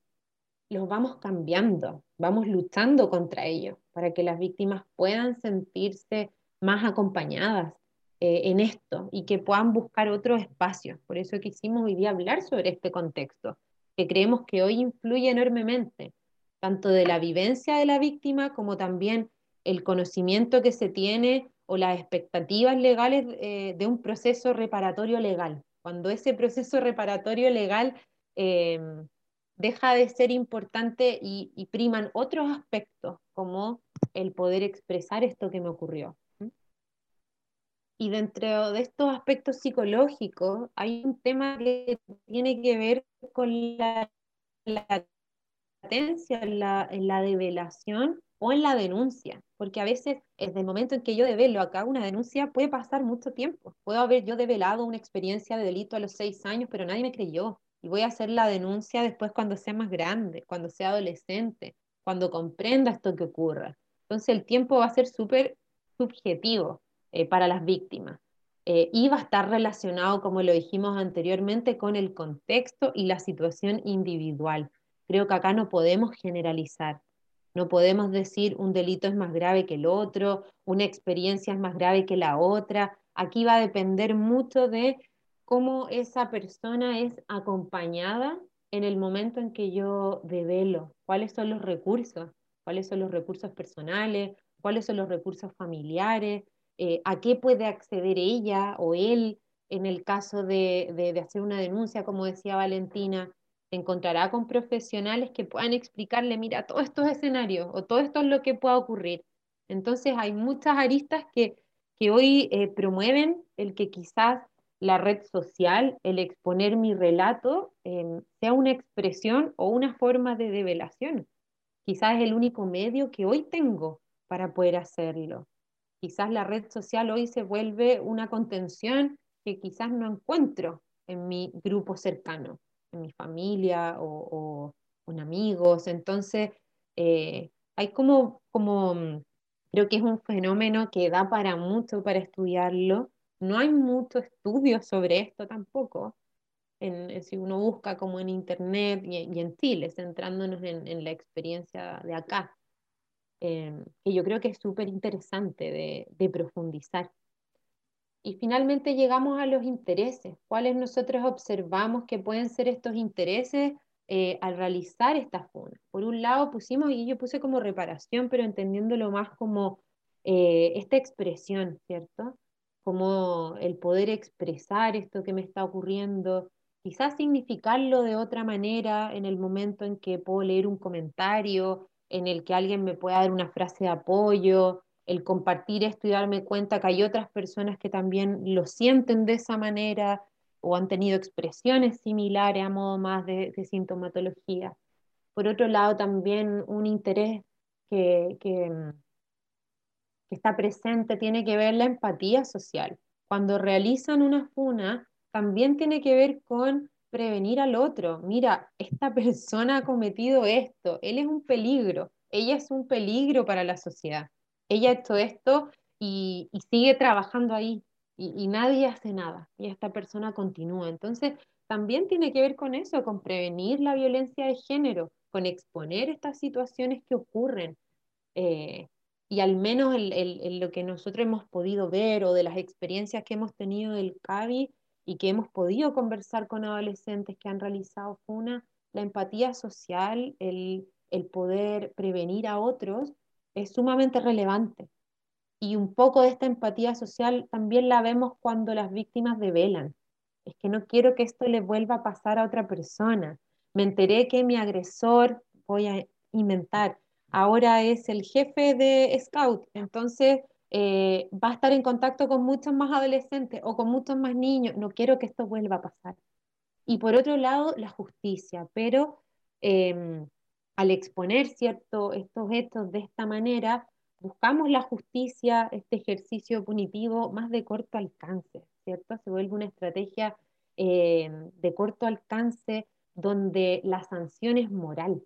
los vamos cambiando, vamos luchando contra ellos para que las víctimas puedan sentirse más acompañadas eh, en esto y que puedan buscar otros espacios. Por eso quisimos hoy día hablar sobre este contexto, que creemos que hoy influye enormemente tanto de la vivencia de la víctima como también el conocimiento que se tiene o las expectativas legales eh, de un proceso reparatorio legal. Cuando ese proceso reparatorio legal em, deja de ser importante y, priman otros aspectos, como el poder expresar esto que me ocurrió. Y dentro de estos aspectos psicológicos hay un tema que tiene que ver con la, la en la, en la develación o en la denuncia, porque a veces desde el momento en que yo develo acá una denuncia puede pasar mucho tiempo. Puedo haber yo develado una experiencia de delito a los seis años, pero nadie me creyó. Y voy a hacer la denuncia después cuando sea más grande, cuando sea adolescente, cuando comprenda esto que ocurra. Entonces el tiempo va a ser súper subjetivo eh, para las víctimas. Eh, y va a estar relacionado, como lo dijimos anteriormente, con el contexto y la situación individual. Creo que acá no podemos generalizar, no podemos decir un delito es más grave que el otro, una experiencia es más grave que la otra. Aquí va a depender mucho de cómo esa persona es acompañada en el momento en que yo develo cuáles son los recursos, cuáles son los recursos personales, cuáles son los recursos familiares, eh, a qué puede acceder ella o él en el caso de, de, hacer una denuncia, como decía Valentina, se encontrará con profesionales que puedan explicarle, mira, todos estos escenarios o todo esto es lo que pueda ocurrir. Entonces hay muchas aristas que, que hoy eh, promueven el que quizás la red social, el exponer mi relato, em, sea una expresión o una forma de develación. Quizás es el único medio que hoy tengo para poder hacerlo. Quizás la red social hoy se vuelve una contención que quizás no encuentro en mi grupo cercano, en mi familia o, con amigos. Entonces, eh, hay como, como, creo que es un fenómeno que da para mucho para estudiarlo. No hay mucho estudio sobre esto tampoco. En, si uno busca como en internet y, en Chile, centrándonos en, la experiencia de acá, eh, que yo creo que es súper interesante de, profundizar. Y finalmente llegamos a los intereses. ¿Cuáles nosotros observamos que pueden ser estos intereses eh, al realizar esta funa? Por un lado pusimos, y yo puse como reparación, pero entendiéndolo más como eh, esta expresión, ¿cierto? Como el poder expresar esto que me está ocurriendo, quizás significarlo de otra manera en el momento en que puedo leer un comentario, en el que alguien me pueda dar una frase de apoyo, el compartir esto y darme cuenta que hay otras personas que también lo sienten de esa manera o han tenido expresiones similares a modo más de, sintomatología. Por otro lado, también un interés que, está presente tiene que ver la empatía social. Cuando realizan una funa, también tiene que ver con prevenir al otro. Mira, esta persona ha cometido esto, él es un peligro, ella es un peligro para la sociedad ella ha hecho esto y, sigue trabajando ahí y, nadie hace nada y esta persona continúa. Entonces, también tiene que ver con eso, con prevenir la violencia de género, con exponer estas situaciones que ocurren. Eh, y al menos en lo que nosotros hemos podido ver o de las experiencias que hemos tenido del CABI y que hemos podido conversar con adolescentes que han realizado FUNA, la empatía social, el, el poder prevenir a otros, es sumamente relevante. Y un poco de esta empatía social también la vemos cuando las víctimas develan. Es que no quiero que esto le vuelva a pasar a otra persona. Me enteré que mi agresor, voy a inventar, ahora es el jefe de Scout, entonces eh, va a estar en contacto con muchos más adolescentes o con muchos más niños. No quiero que esto vuelva a pasar. Y por otro lado, la justicia, pero em, al exponer cierto, estos hechos de esta manera, buscamos la justicia, este ejercicio punitivo más de corto alcance, ¿cierto? Se vuelve una estrategia eh, de corto alcance donde la sanción es moral.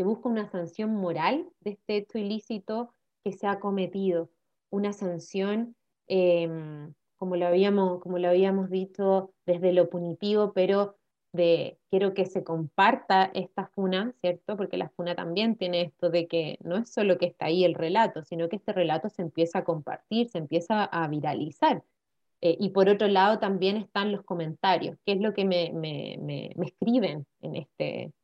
Se busca una sanción moral de este hecho ilícito que se ha cometido, una sanción, em, como, lo habíamos, como lo habíamos dicho, desde lo punitivo, pero de quiero que se comparta esta funa, ¿cierto? Porque la funa también tiene esto de que no es solo que está ahí el relato, sino que este relato se empieza a compartir, se empieza a viralizar. Eh, y por otro lado también están los comentarios, qué es lo que me, me, me, escriben en, este,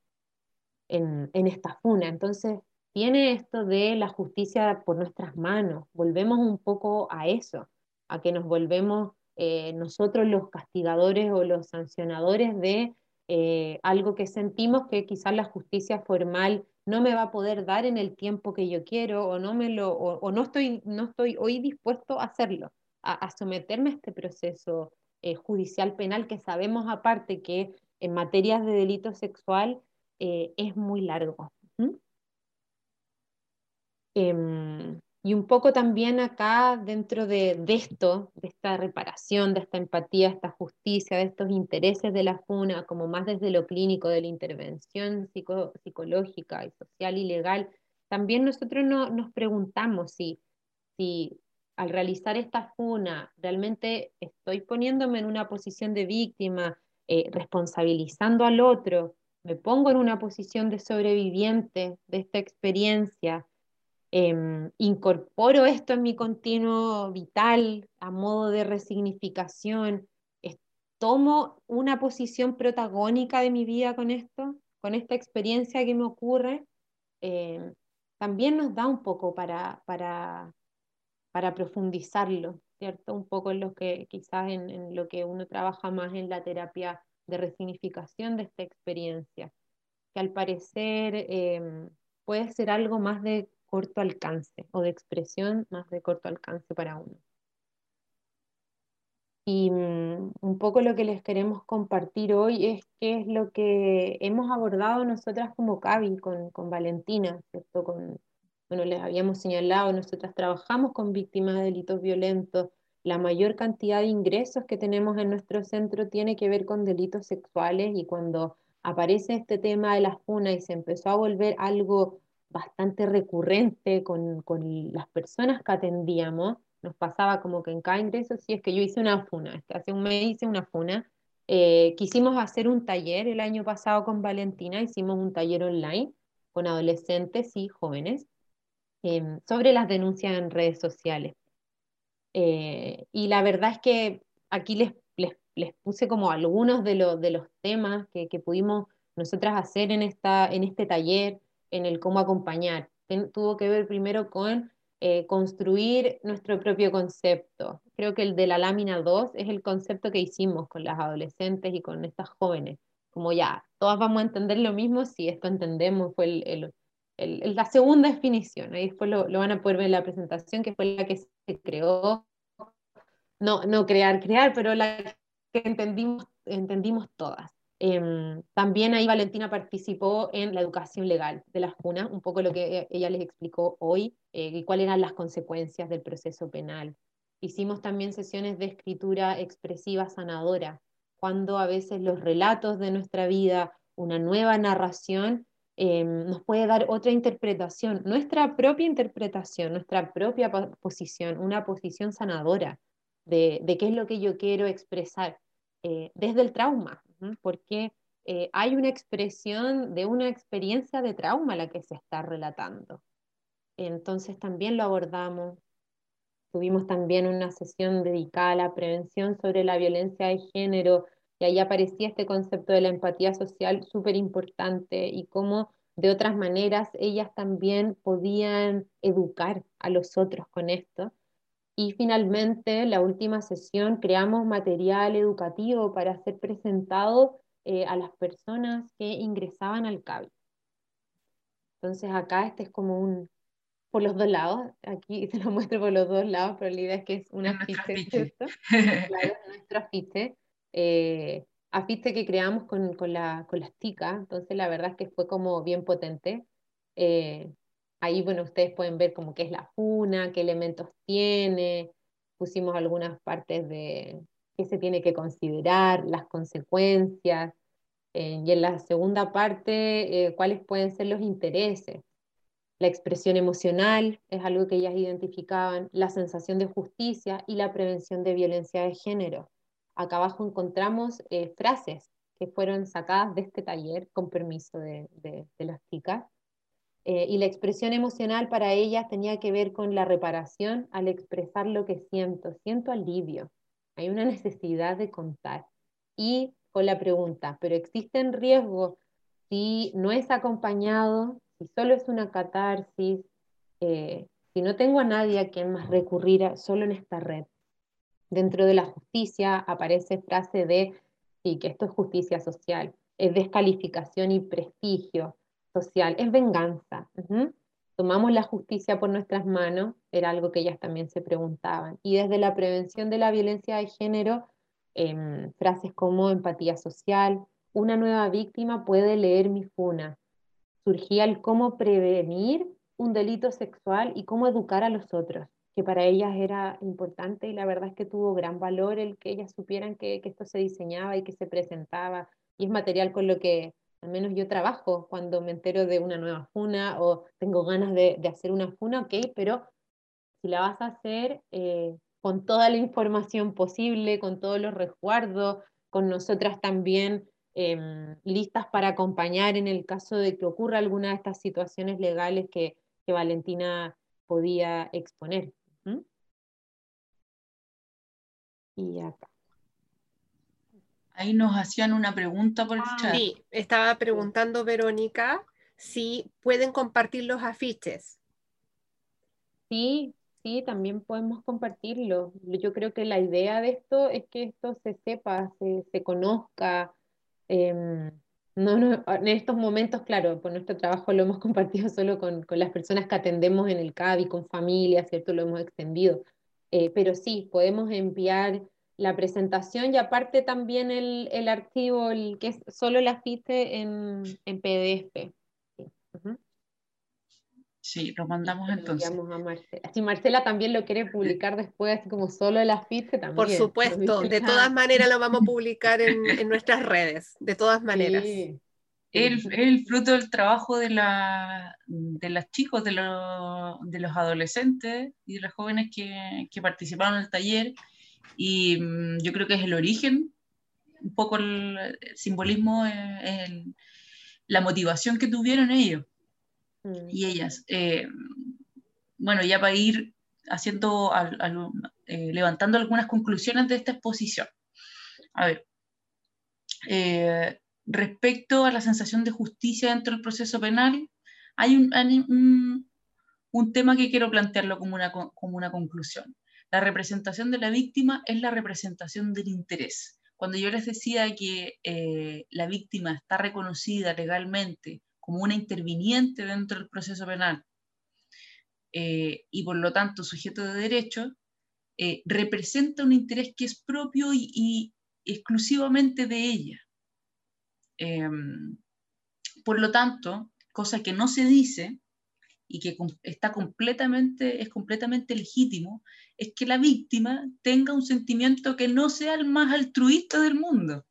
en, en esta funa. Entonces, tiene esto de la justicia por nuestras manos. Volvemos un poco a eso, a que nos volvemos eh, nosotros los castigadores o los sancionadores de eh, algo que sentimos que quizás la justicia formal no me va a poder dar en el tiempo que yo quiero o no, me lo, o, no, estoy, no estoy hoy dispuesto a hacerlo, a, someterme a este proceso eh, judicial penal que sabemos aparte que en materias de delito sexual es muy largo. Y un poco también acá dentro de, esto, de esta reparación, de esta empatía, esta justicia, de estos intereses de la FUNA, como más desde lo clínico, de la intervención psicológica y social y legal, también nosotros nos preguntamos si, si al realizar esta FUNA realmente estoy poniéndome en una posición de víctima, eh, responsabilizando al otro, me pongo en una posición de sobreviviente de esta experiencia Em, incorporo esto en mi continuo vital a modo de resignificación, tomo una posición protagónica de mi vida con esto, con esta experiencia que me ocurre, eh, también nos da un poco para, para, para profundizarlo, ¿cierto? Un poco en que quizás en, lo que uno trabaja más en la terapia de resignificación de esta experiencia, que al parecer eh, puede ser algo más de corto alcance o de expresión más de corto alcance para uno. Y mm, un poco lo que les queremos compartir hoy es qué es lo que hemos abordado nosotras como CAVI con, con Valentina, ¿cierto? Con, bueno, les habíamos señalado, nosotras trabajamos con víctimas de delitos violentos. La mayor cantidad de ingresos que tenemos en nuestro centro tiene que ver con delitos sexuales y cuando aparece este tema de la FUNA y se empezó a volver algo bastante recurrente con, con las personas que atendíamos, nos pasaba como que en cada ingreso, si es que yo hice una funa, hace un mes hice una funa, eh, quisimos hacer un taller el año pasado con Valentina, hicimos un taller online con adolescentes y jóvenes em, sobre las denuncias en redes sociales. Eh, y la verdad es que aquí les, les, les puse como algunos de, de los temas que, que, pudimos nosotras hacer en, esta, en este taller, en el cómo acompañar. tuvo que ver primero con eh, construir nuestro propio concepto. Creo que el de la lámina 2 es el concepto que hicimos con las adolescentes y con estas jóvenes. Como ya, todas vamos a entender lo mismo si esto entendemos, fue el, el, la segunda definición. Ahí después lo, lo, van a poder ver en la presentación, que fue la que se creó. No, no crear, crear, pero la que entendimos, entendimos todas. Em, también ahí Valentina participó en la educación legal de las CUNA, un poco lo que e, ella les explicó hoy eh, y cuáles eran las consecuencias del proceso penal. Hicimos también sesiones de escritura expresiva sanadora, cuando a veces los relatos de nuestra vida, una nueva narración, em, nos puede dar otra interpretación, nuestra propia interpretación, nuestra propia posición, una posición sanadora de, de qué es lo que yo quiero expresar eh, desde el trauma, porque eh, hay una expresión de una experiencia de trauma la que se está relatando. Entonces también lo abordamos. Tuvimos también una sesión dedicada a la prevención sobre la violencia de género y ahí aparecía este concepto de la empatía social súper importante y cómo de otras maneras ellas también podían educar a los otros con esto y finalmente, la última sesión, creamos material educativo para ser presentado eh, a las personas que ingresaban al CABI. Entonces acá este es como un, por los dos lados, aquí se lo muestro por los dos lados, pero la idea es que es un afiche, ¿cierto? claro, nuestro afiche. Eh, afiche que creamos con, con, la, con las chicas, entonces la verdad es que fue como bien potente. Eh, Ahí, bueno, ustedes pueden ver como qué es la funa, qué elementos tiene, pusimos algunas partes de qué se tiene que considerar, las consecuencias, eh, y en la segunda parte, eh, cuáles pueden ser los intereses. La expresión emocional es algo que ellas identificaban, la sensación de justicia y la prevención de violencia de género. Acá abajo encontramos eh, frases que fueron sacadas de este taller con permiso de, las chicas eh, y la expresión emocional para ellas tenía que ver con la reparación al expresar lo que siento. Siento alivio. Hay una necesidad de contar. Y con la pregunta, ¿pero existen riesgos si no es acompañado, si solo es una catarsis, eh, si no tengo a nadie a quien más recurrir solo en esta red? Dentro de la justicia aparece frase de, sí, que esto es justicia social, es descalificación y prestigio, social, es venganza. Tomamos la justicia por nuestras manos, era algo que ellas también se preguntaban. Y desde la prevención de la violencia de género, em, frases como empatía social, una nueva víctima puede leer mi funa. Surgía el cómo prevenir un delito sexual y cómo educar a los otros, que para ellas era importante y la verdad es que tuvo gran valor el que ellas supieran que, que esto se diseñaba y que se presentaba y es material con lo que al menos yo trabajo cuando me entero de una nueva funa o tengo ganas de, hacer una funa, ok, pero si la vas a hacer eh, con toda la información posible, con todos los resguardos, con nosotras también em, listas para acompañar en el caso de que ocurra alguna de estas situaciones legales que, Valentina podía exponer. Y acá. Ahí nos hacían una pregunta por el ah, chat. Sí, estaba preguntando Verónica si pueden compartir los afiches. Sí, sí, también podemos compartirlo. Yo creo que la idea de esto es que esto se sepa, se, conozca. Em, no, en estos momentos, claro, por nuestro trabajo lo hemos compartido solo con, con las personas que atendemos en el CABI, con familias, ¿cierto? Lo hemos extendido. Eh, pero sí, podemos enviar la presentación y aparte también el, el archivo, el que es solo el afiche en, en PDF. Sí, lo mandamos entonces. A Marcela. Si Marcela también lo quiere publicar después, así como solo el afiche también. Por supuesto, de todas maneras lo vamos a publicar en, en nuestras redes, de todas maneras. Sí. El, el, fruto del trabajo de, la, de los chicos, de, de, los adolescentes y de los jóvenes que, que participaron en el taller y mm, yo creo que es el origen, un poco el, simbolismo, la motivación que tuvieron ellos mm. y ellas. Eh, bueno, ya para ir haciendo, eh, levantando algunas conclusiones de esta exposición. A ver, eh, respecto a la sensación de justicia dentro del proceso penal, hay un, tema que quiero plantearlo como una, como una conclusión. La representación de la víctima es la representación del interés. Cuando yo les decía que eh, la víctima está reconocida legalmente como una interviniente dentro del proceso penal eh, y por lo tanto sujeto de derecho, eh, representa un interés que es propio y, exclusivamente de ella. Em, por lo tanto, cosa que no se dice, y que está completamente, es completamente legítimo, es que la víctima tenga un sentimiento que no sea el más altruista del mundo,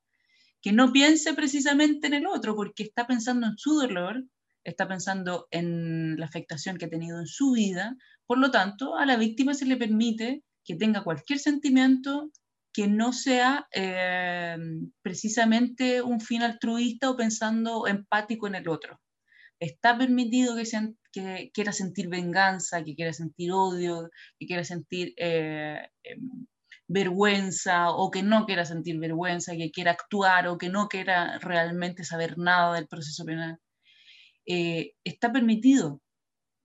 que no piense precisamente en el otro, porque está pensando en su dolor, está pensando en la afectación que ha tenido en su vida, por lo tanto, a la víctima se le permite que tenga cualquier sentimiento que no sea eh, precisamente un fin altruista o pensando empático en el otro. Está permitido que, quiera sentir venganza, que quiera sentir odio, que quiera sentir eh, em, vergüenza o que no quiera sentir vergüenza, que quiera actuar o que no quiera realmente saber nada del proceso penal. Eh, está permitido.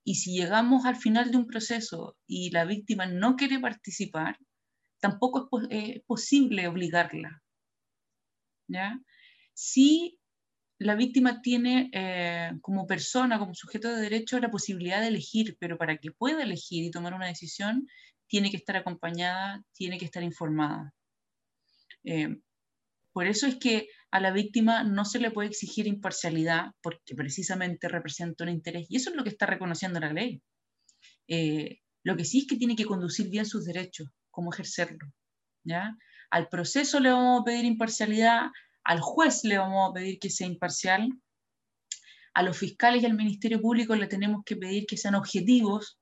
Y si llegamos al final de un proceso y la víctima no quiere participar, tampoco es, posible obligarla. ¿ya? Si la víctima tiene eh, como persona, como sujeto de derecho, la posibilidad de elegir, pero para que pueda elegir y tomar una decisión, tiene que estar acompañada, tiene que estar informada. Eh, por eso es que a la víctima no se le puede exigir imparcialidad porque precisamente representa un interés y eso es lo que está reconociendo la ley. Eh, lo que sí es que tiene que conducir bien sus derechos, cómo ejercerlo. ¿ya? Al proceso le vamos a pedir imparcialidad, al juez le vamos a pedir que sea imparcial, a los fiscales y al Ministerio Público le tenemos que pedir que sean objetivos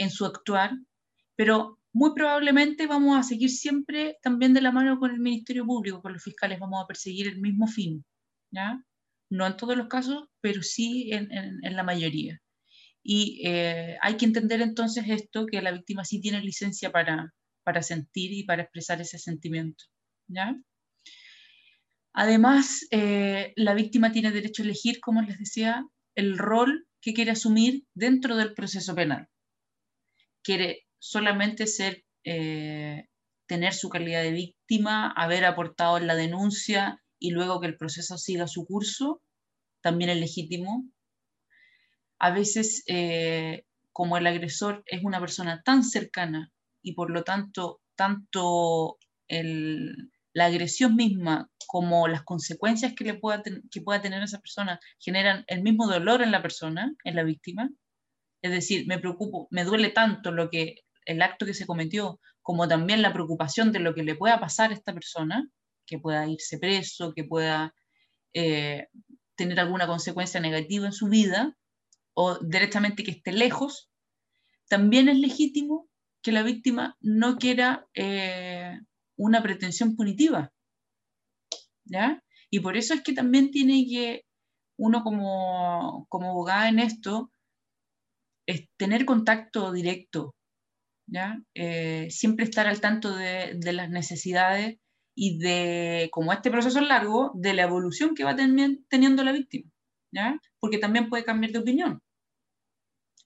en su actuar, pero muy probablemente vamos a seguir siempre también de la mano con el Ministerio Público, con los fiscales vamos a perseguir el mismo fin, ¿ya? No en todos los casos, pero sí en, la mayoría. Y eh, hay que entender entonces esto, que la víctima sí tiene licencia para, para sentir y para expresar ese sentimiento. Además, eh, la víctima tiene derecho a elegir, como les decía, el rol que quiere asumir dentro del proceso penal. Quiere solamente ser, eh, tener su calidad de víctima, haber aportado la denuncia y luego que el proceso siga su curso, también es legítimo. A veces, eh, como el agresor es una persona tan cercana y por lo tanto, tanto el, la agresión misma como las consecuencias que, le pueda, que pueda tener esa persona generan el mismo dolor en la persona, en la víctima. Es decir, me preocupo, me duele tanto lo que el acto que se cometió, como también la preocupación de lo que le pueda pasar a esta persona, que pueda irse preso, que pueda eh, tener alguna consecuencia negativa en su vida, o directamente que esté lejos, también es legítimo que la víctima no quiera eh, una pretensión punitiva. ¿Ya? Y por eso es que también tiene que uno como, como abogada en esto, es tener contacto directo, ¿ya? Eh, siempre estar al tanto de, las necesidades y de, como este proceso es largo, de la evolución que va teniendo la víctima, ¿ya? Porque también puede cambiar de opinión.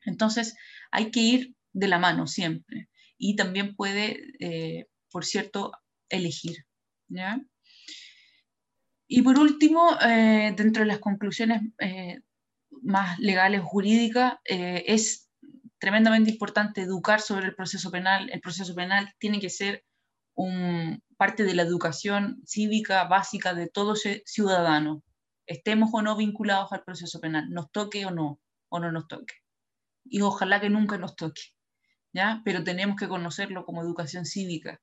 Entonces, hay que ir de la mano siempre. Y también puede, eh, por cierto, elegir, ¿ya? Y por último, eh, dentro de las conclusiones eh, más legales jurídicas, es tremendamente importante educar sobre el proceso penal. El proceso penal tiene que ser un, parte de la educación cívica básica de todo ciudadano, estemos o no vinculados al proceso penal, nos toque o no, o no nos toque. Y ojalá que nunca nos toque, ¿ya? Pero tenemos que conocerlo como educación cívica.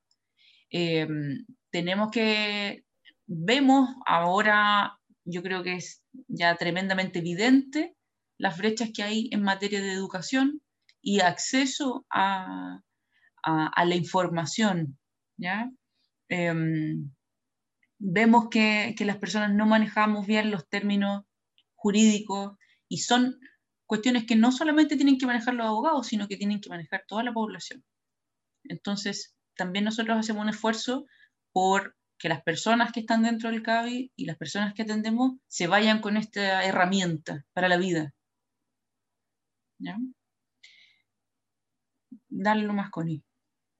Eh, tenemos que, vemos ahora, yo creo que es ya tremendamente evidente las brechas que hay en materia de educación y acceso a, a la información, ¿ya? Em, vemos que, las personas no manejamos bien los términos jurídicos y son cuestiones que no solamente tienen que manejar los abogados, sino que tienen que manejar toda la población. Entonces, también nosotros hacemos un esfuerzo por que las personas que están dentro del CABI y las personas que atendemos se vayan con esta herramienta para la vida. ¿Ya? Dale más, Connie.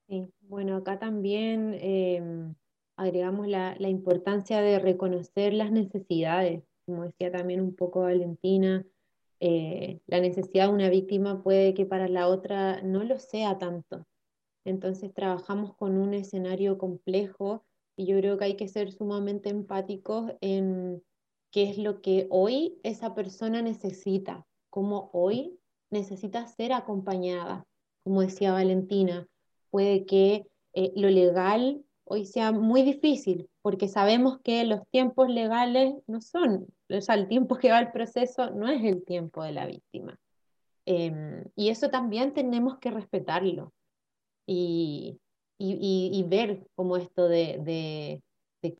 Sí, bueno, acá también em, agregamos la, importancia de reconocer las necesidades, como decía también un poco Valentina, eh, la necesidad de una víctima puede que para la otra no lo sea tanto. Entonces trabajamos con un escenario complejo y yo creo que hay que ser sumamente empáticos en qué es lo que hoy esa persona necesita, cómo hoy necesita ser acompañada, como decía Valentina puede que eh, lo legal hoy sea muy difícil, porque sabemos que los tiempos legales no son, o sea, el tiempo que va el proceso no es el tiempo de la víctima. Em, y eso también tenemos que respetarlo y, y, ver como esto de,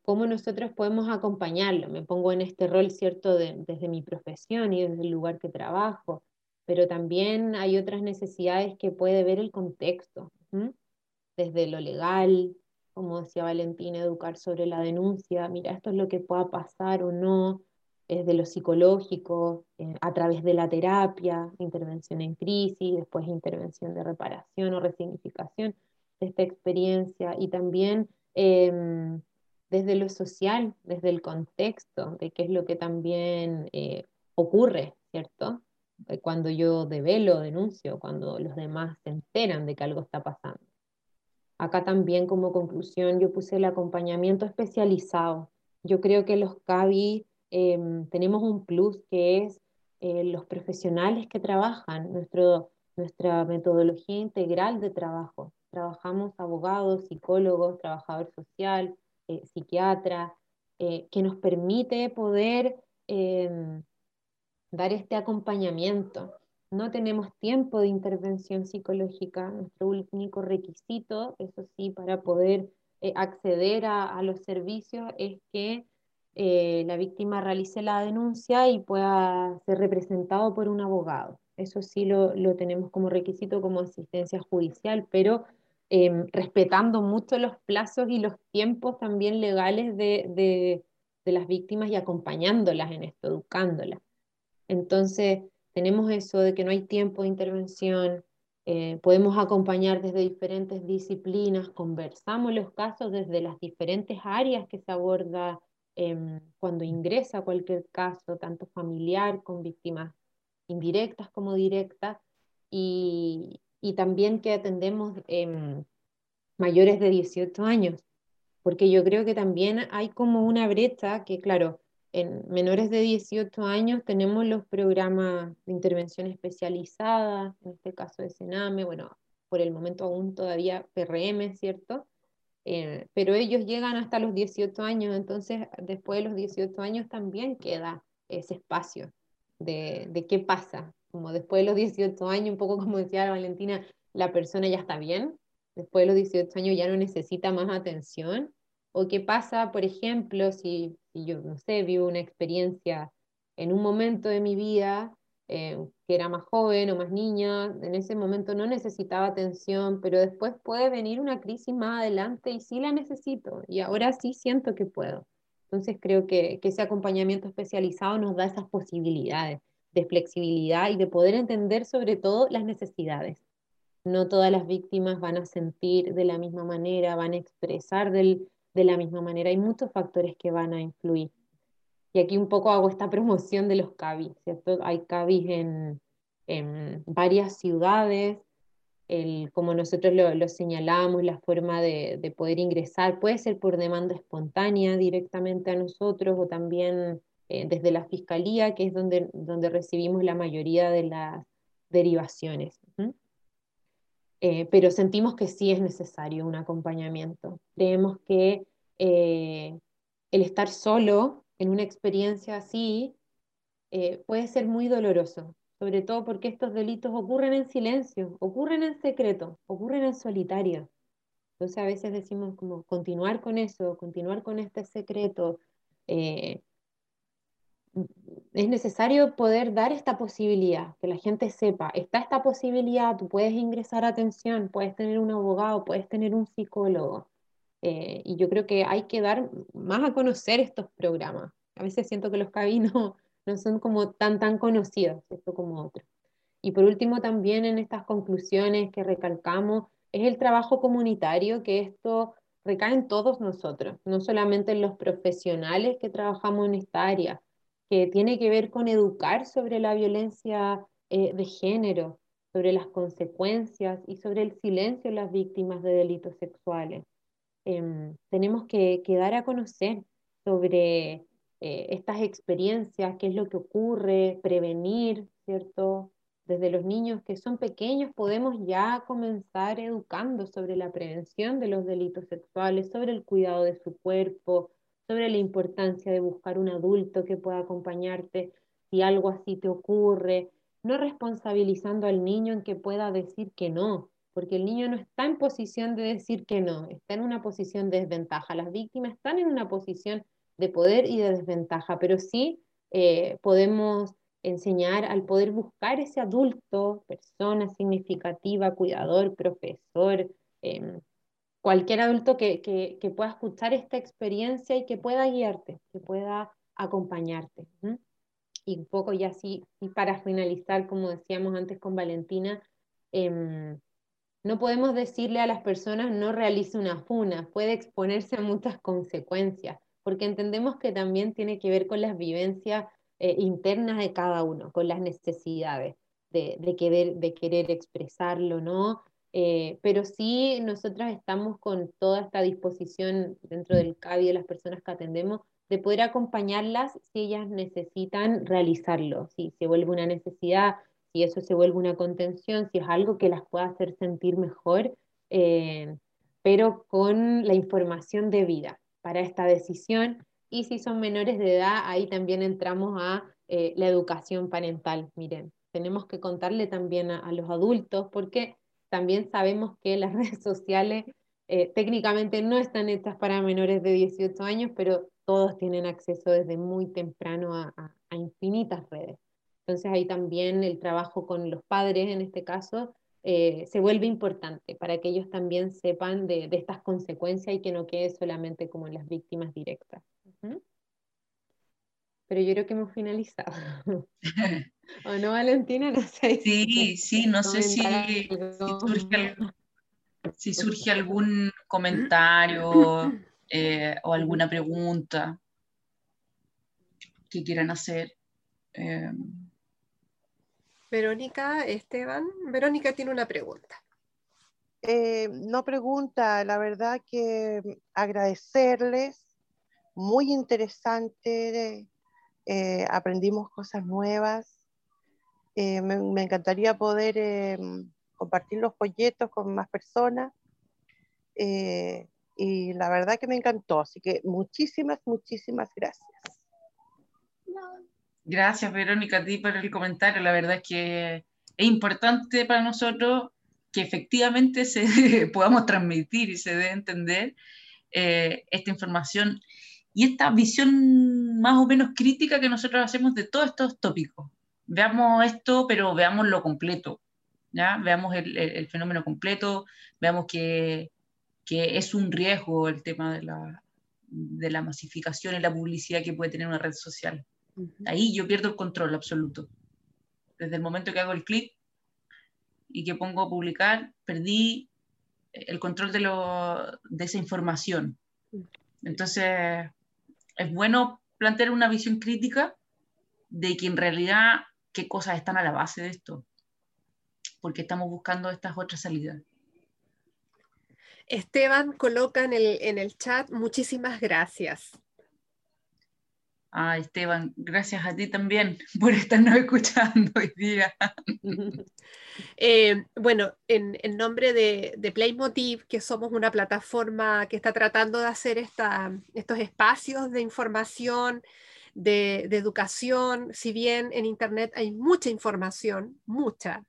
cómo nosotros podemos acompañarlo. Me pongo en este rol, ¿cierto?, desde mi profesión y desde el lugar que trabajo, pero también hay otras necesidades que puede ver el contexto desde lo legal, como decía Valentina, educar sobre la denuncia, mira, esto es lo que pueda pasar o no, desde lo psicológico, eh, a través de la terapia, intervención en crisis, después intervención de reparación o resignificación de esta experiencia, y también em, desde lo social, desde el contexto, de qué es lo que también eh, ocurre, ¿cierto? Cuando yo develo, denuncio, cuando los demás se enteran de que algo está pasando. Acá también como conclusión yo puse el acompañamiento especializado. Yo creo que los CABI em, tenemos un plus que es eh, los profesionales que trabajan, nuestro, nuestra metodología integral de trabajo. Trabajamos abogados, psicólogos, trabajador social, eh, psiquiatra, eh, que nos permite poder em, dar este acompañamiento no tenemos tiempo de intervención psicológica. Nuestro único requisito, eso sí, para poder eh, acceder a, los servicios es que la víctima realice la denuncia y pueda ser representado por un abogado. Eso sí lo, tenemos como requisito como asistencia judicial, pero em, respetando mucho los plazos y los tiempos también legales de las víctimas y acompañándolas en esto, educándolas. Entonces, tenemos eso de que no hay tiempo de intervención, eh, podemos acompañar desde diferentes disciplinas, conversamos los casos desde las diferentes áreas que se aborda em, cuando ingresa cualquier caso, tanto familiar con víctimas indirectas como directas, y, también que atendemos em, mayores de 18 años, porque yo creo que también hay como una brecha que, claro, en menores de 18 años tenemos los programas de intervención especializada, en este caso de Sename, bueno, por el momento aún todavía PRM, ¿cierto? Eh, pero ellos llegan hasta los 18 años, entonces después de los 18 años también queda ese espacio de, de qué pasa, como después de los 18 años, un poco como decía Valentina, la persona ya está bien, después de los 18 años ya no necesita más atención, o qué pasa, por ejemplo, si, yo, no sé, vivo una experiencia en un momento de mi vida eh, que era más joven o más niña, en ese momento no necesitaba atención, pero después puede venir una crisis más adelante y sí la necesito y ahora sí siento que puedo. Entonces creo que, que ese acompañamiento especializado nos da esas posibilidades de flexibilidad y de poder entender sobre todo las necesidades. No todas las víctimas van a sentir de la misma manera, van a expresar del, de la misma manera. Hay muchos factores que van a influir. Y aquí un poco hago esta promoción de los CABIs, ¿cierto? Hay CABIs en, en varias ciudades, como nosotros lo, lo señalamos, la forma de, de, poder ingresar puede ser por demanda espontánea directamente a nosotros o también eh, desde la fiscalía, que es donde, donde recibimos la mayoría de las derivaciones. Eh, pero sentimos que sí es necesario un acompañamiento. Creemos que eh, el estar solo en una experiencia así puede ser muy doloroso, sobre todo porque estos delitos ocurren en silencio, ocurren en secreto, ocurren en solitario. Entonces a veces decimos como continuar con eso, continuar con este secreto, es necesario poder dar esta posibilidad, que la gente sepa, está esta posibilidad, tú puedes ingresar a atención, puedes tener un abogado, puedes tener un psicólogo. Eh, y yo creo que hay que dar más a conocer estos programas. A veces siento que los cabinos no son como tan, tan conocidos, esto como otros. Y por último, también en estas conclusiones que recalcamos, es el trabajo comunitario, que esto recae en todos nosotros, no solamente en los profesionales que trabajamos en esta área, que tiene que ver con educar sobre la violencia eh, de género, sobre las consecuencias y sobre el silencio de las víctimas de delitos sexuales. Em, tenemos que, dar a conocer sobre eh, estas experiencias, qué es lo que ocurre, prevenir, ¿cierto? Desde los niños que son pequeños podemos ya comenzar educando sobre la prevención de los delitos sexuales, sobre el cuidado de su cuerpo, sobre la importancia de buscar un adulto que pueda acompañarte si algo así te ocurre, no responsabilizando al niño en que pueda decir que no, porque el niño no está en posición de decir que no, está en una posición de desventaja. Las víctimas están en una posición de poder y de desventaja, pero sí eh, podemos enseñar al poder buscar ese adulto, persona significativa, cuidador, profesor, em, cualquier adulto que, que, pueda escuchar esta experiencia y que pueda guiarte, que pueda acompañarte. Y un poco ya así, y para finalizar, como decíamos antes con Valentina, em, no podemos decirle a las personas no realice una funa, puede exponerse a muchas consecuencias, porque entendemos que también tiene que ver con las vivencias eh, internas de cada uno, con las necesidades de, de, querer, de querer expresarlo, ¿no? Eh, pero sí, nosotras estamos con toda esta disposición dentro del CABI de las personas que atendemos de poder acompañarlas si ellas necesitan realizarlo, si se vuelve una necesidad, si eso se vuelve una contención, si es algo que las pueda hacer sentir mejor, eh, pero con la información debida para esta decisión. Y si son menores de edad, ahí también entramos a eh, la educación parental. Miren, tenemos que contarle también a, a los adultos porque también sabemos que las redes sociales eh, técnicamente no están hechas para menores de 18 años, pero todos tienen acceso desde muy temprano a, infinitas redes. Entonces ahí también el trabajo con los padres, en este caso, eh, se vuelve importante para que ellos también sepan de, estas consecuencias y que no quede solamente como las víctimas directas. Pero yo creo que hemos finalizado. ¿O no, Valentina? No sé. Sí, sí, no sé si, si, surge, algún comentario eh, o alguna pregunta que quieran hacer. Eh, Verónica, Esteban. Verónica tiene una pregunta. Eh, no pregunta, la verdad que agradecerles, muy interesante, aprendimos cosas nuevas, eh, me, encantaría poder eh, compartir los folletos con más personas. Eh, y la verdad que me encantó. Así que muchísimas, muchísimas gracias. Gracias, Verónica, a ti por el comentario. La verdad es que es importante para nosotros que efectivamente se podamos transmitir y se dé a entender esta información y esta visión más o menos crítica que nosotros hacemos de todos estos tópicos veamos esto, pero veamos lo completo, ¿ya? Veamos el, fenómeno completo, veamos que, es un riesgo el tema de la, de la masificación y la publicidad que puede tener una red social. Ahí yo pierdo el control absoluto. Desde el momento que hago el clic y que pongo a publicar, perdí el control de, lo, de esa información. Entonces, es bueno plantear una visión crítica de que en realidad qué cosas están a la base de esto, porque estamos buscando estas otras salidas. Esteban coloca en el, en el chat muchísimas gracias. Ah, Esteban, gracias a ti también por estarnos escuchando hoy día. Eh, bueno, en, nombre de, de, Playmotiv, que somos una plataforma que está tratando de hacer esta, estos espacios de información, de, de educación, si bien en Internet hay mucha información, mucha,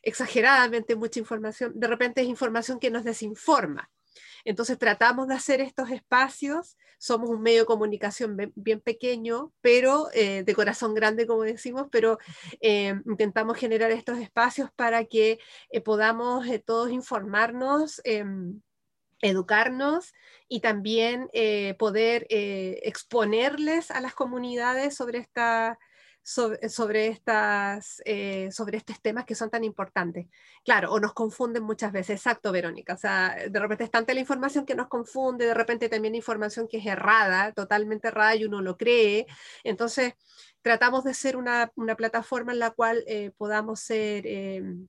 exageradamente mucha información, de repente es información que nos desinforma. Entonces tratamos de hacer estos espacios, somos un medio de comunicación bien, pequeño, pero eh, de corazón grande, como decimos, pero eh, intentamos generar estos espacios para que eh, podamos todos informarnos em, educarnos y también poder exponerles a las comunidades sobre esta, sobre, estas, eh, sobre estos temas que son tan importantes. Claro, o nos confunden muchas veces, exacto, Verónica. O sea, de repente es tanta la información que nos confunde, de repente también información que es errada, totalmente errada y uno lo cree. Entonces, tratamos de ser una, una plataforma en la cual eh, podamos ser... Em,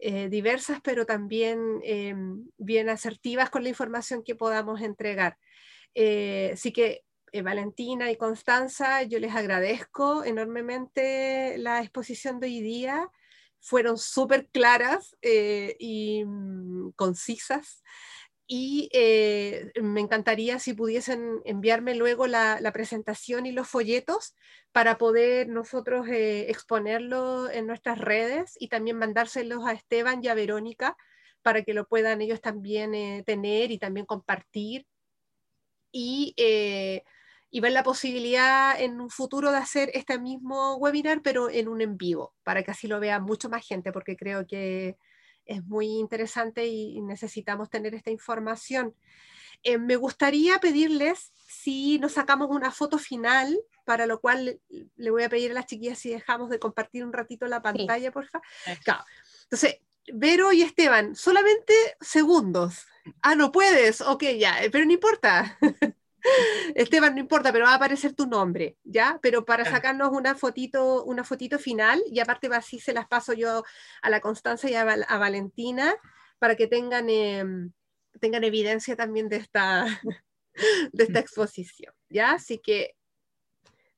eh, diversas, pero también em, bien asertivas con la información que podamos entregar. así que eh, Valentina y Constanza, yo les agradezco enormemente la exposición de hoy día. Fueron súper claras eh, y mm, concisas. Y eh, me encantaría si pudiesen enviarme luego la, presentación y los folletos para poder nosotros exponerlo en nuestras redes y también mandárselos a Esteban y a Verónica para que lo puedan ellos también tener y también compartir. Y y ver la posibilidad en un futuro de hacer este mismo webinar, pero en un en vivo, para que así lo vea mucho más gente, porque creo que es muy interesante y necesitamos tener esta información. Eh, me gustaría pedirles si nos sacamos una foto final, para lo cual le voy a pedir a las chiquillas si dejamos de compartir un ratito la pantalla, por favor. Entonces, Vero y Esteban, solamente segundos. Ah, no puedes, ok, ya, pero no importa. Esteban, no importa, pero va a aparecer tu nombre, ¿ya? Pero para sacarnos una fotito, una fotito final, y aparte así se las paso yo a la Constanza y a, Valentina para que tengan, em, tengan evidencia también de esta, de esta exposición, ¿ya? Así que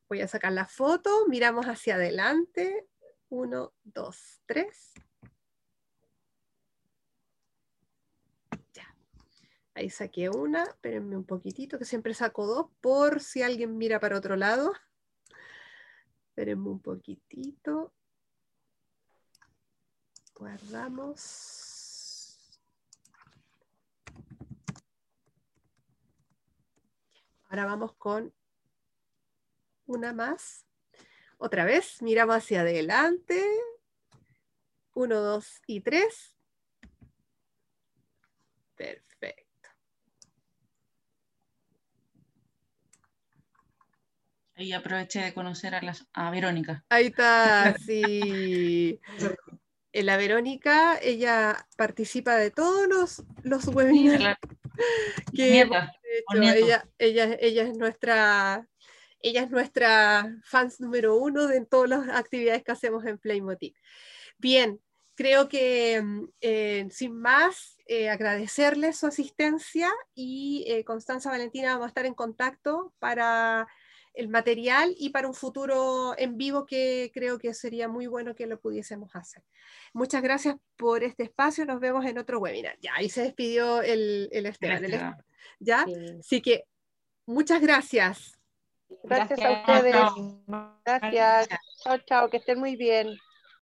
voy a sacar la foto, miramos hacia adelante. Uno, dos, tres. Ahí saqué una, espérenme un poquitito, que siempre saco dos por si alguien mira para otro lado. Espérenme un poquitito. Guardamos. Ahora vamos con una más. Otra vez, miramos hacia adelante. Uno, dos y tres. Perfecto. Ahí aproveché de conocer a, a Verónica. Ahí está, sí. la Verónica, ella participa de todos los, los webinars. ella, ella, ella es nuestra ella es nuestra fans número uno de todas las actividades que hacemos en Playmotiv. Bien, creo que mm, eh, sin más, eh, agradecerles su asistencia y eh, Constanza Valentina vamos a estar en contacto para el material y para un futuro en vivo que creo que sería muy bueno que lo pudiésemos hacer. Muchas gracias por este espacio, nos vemos en otro webinar. Ya, ahí se despidió el, el Esteban. ¿Ya? Así que muchas gracias. Gracias, a ustedes. Gracias. Chao, chao, que estén muy bien.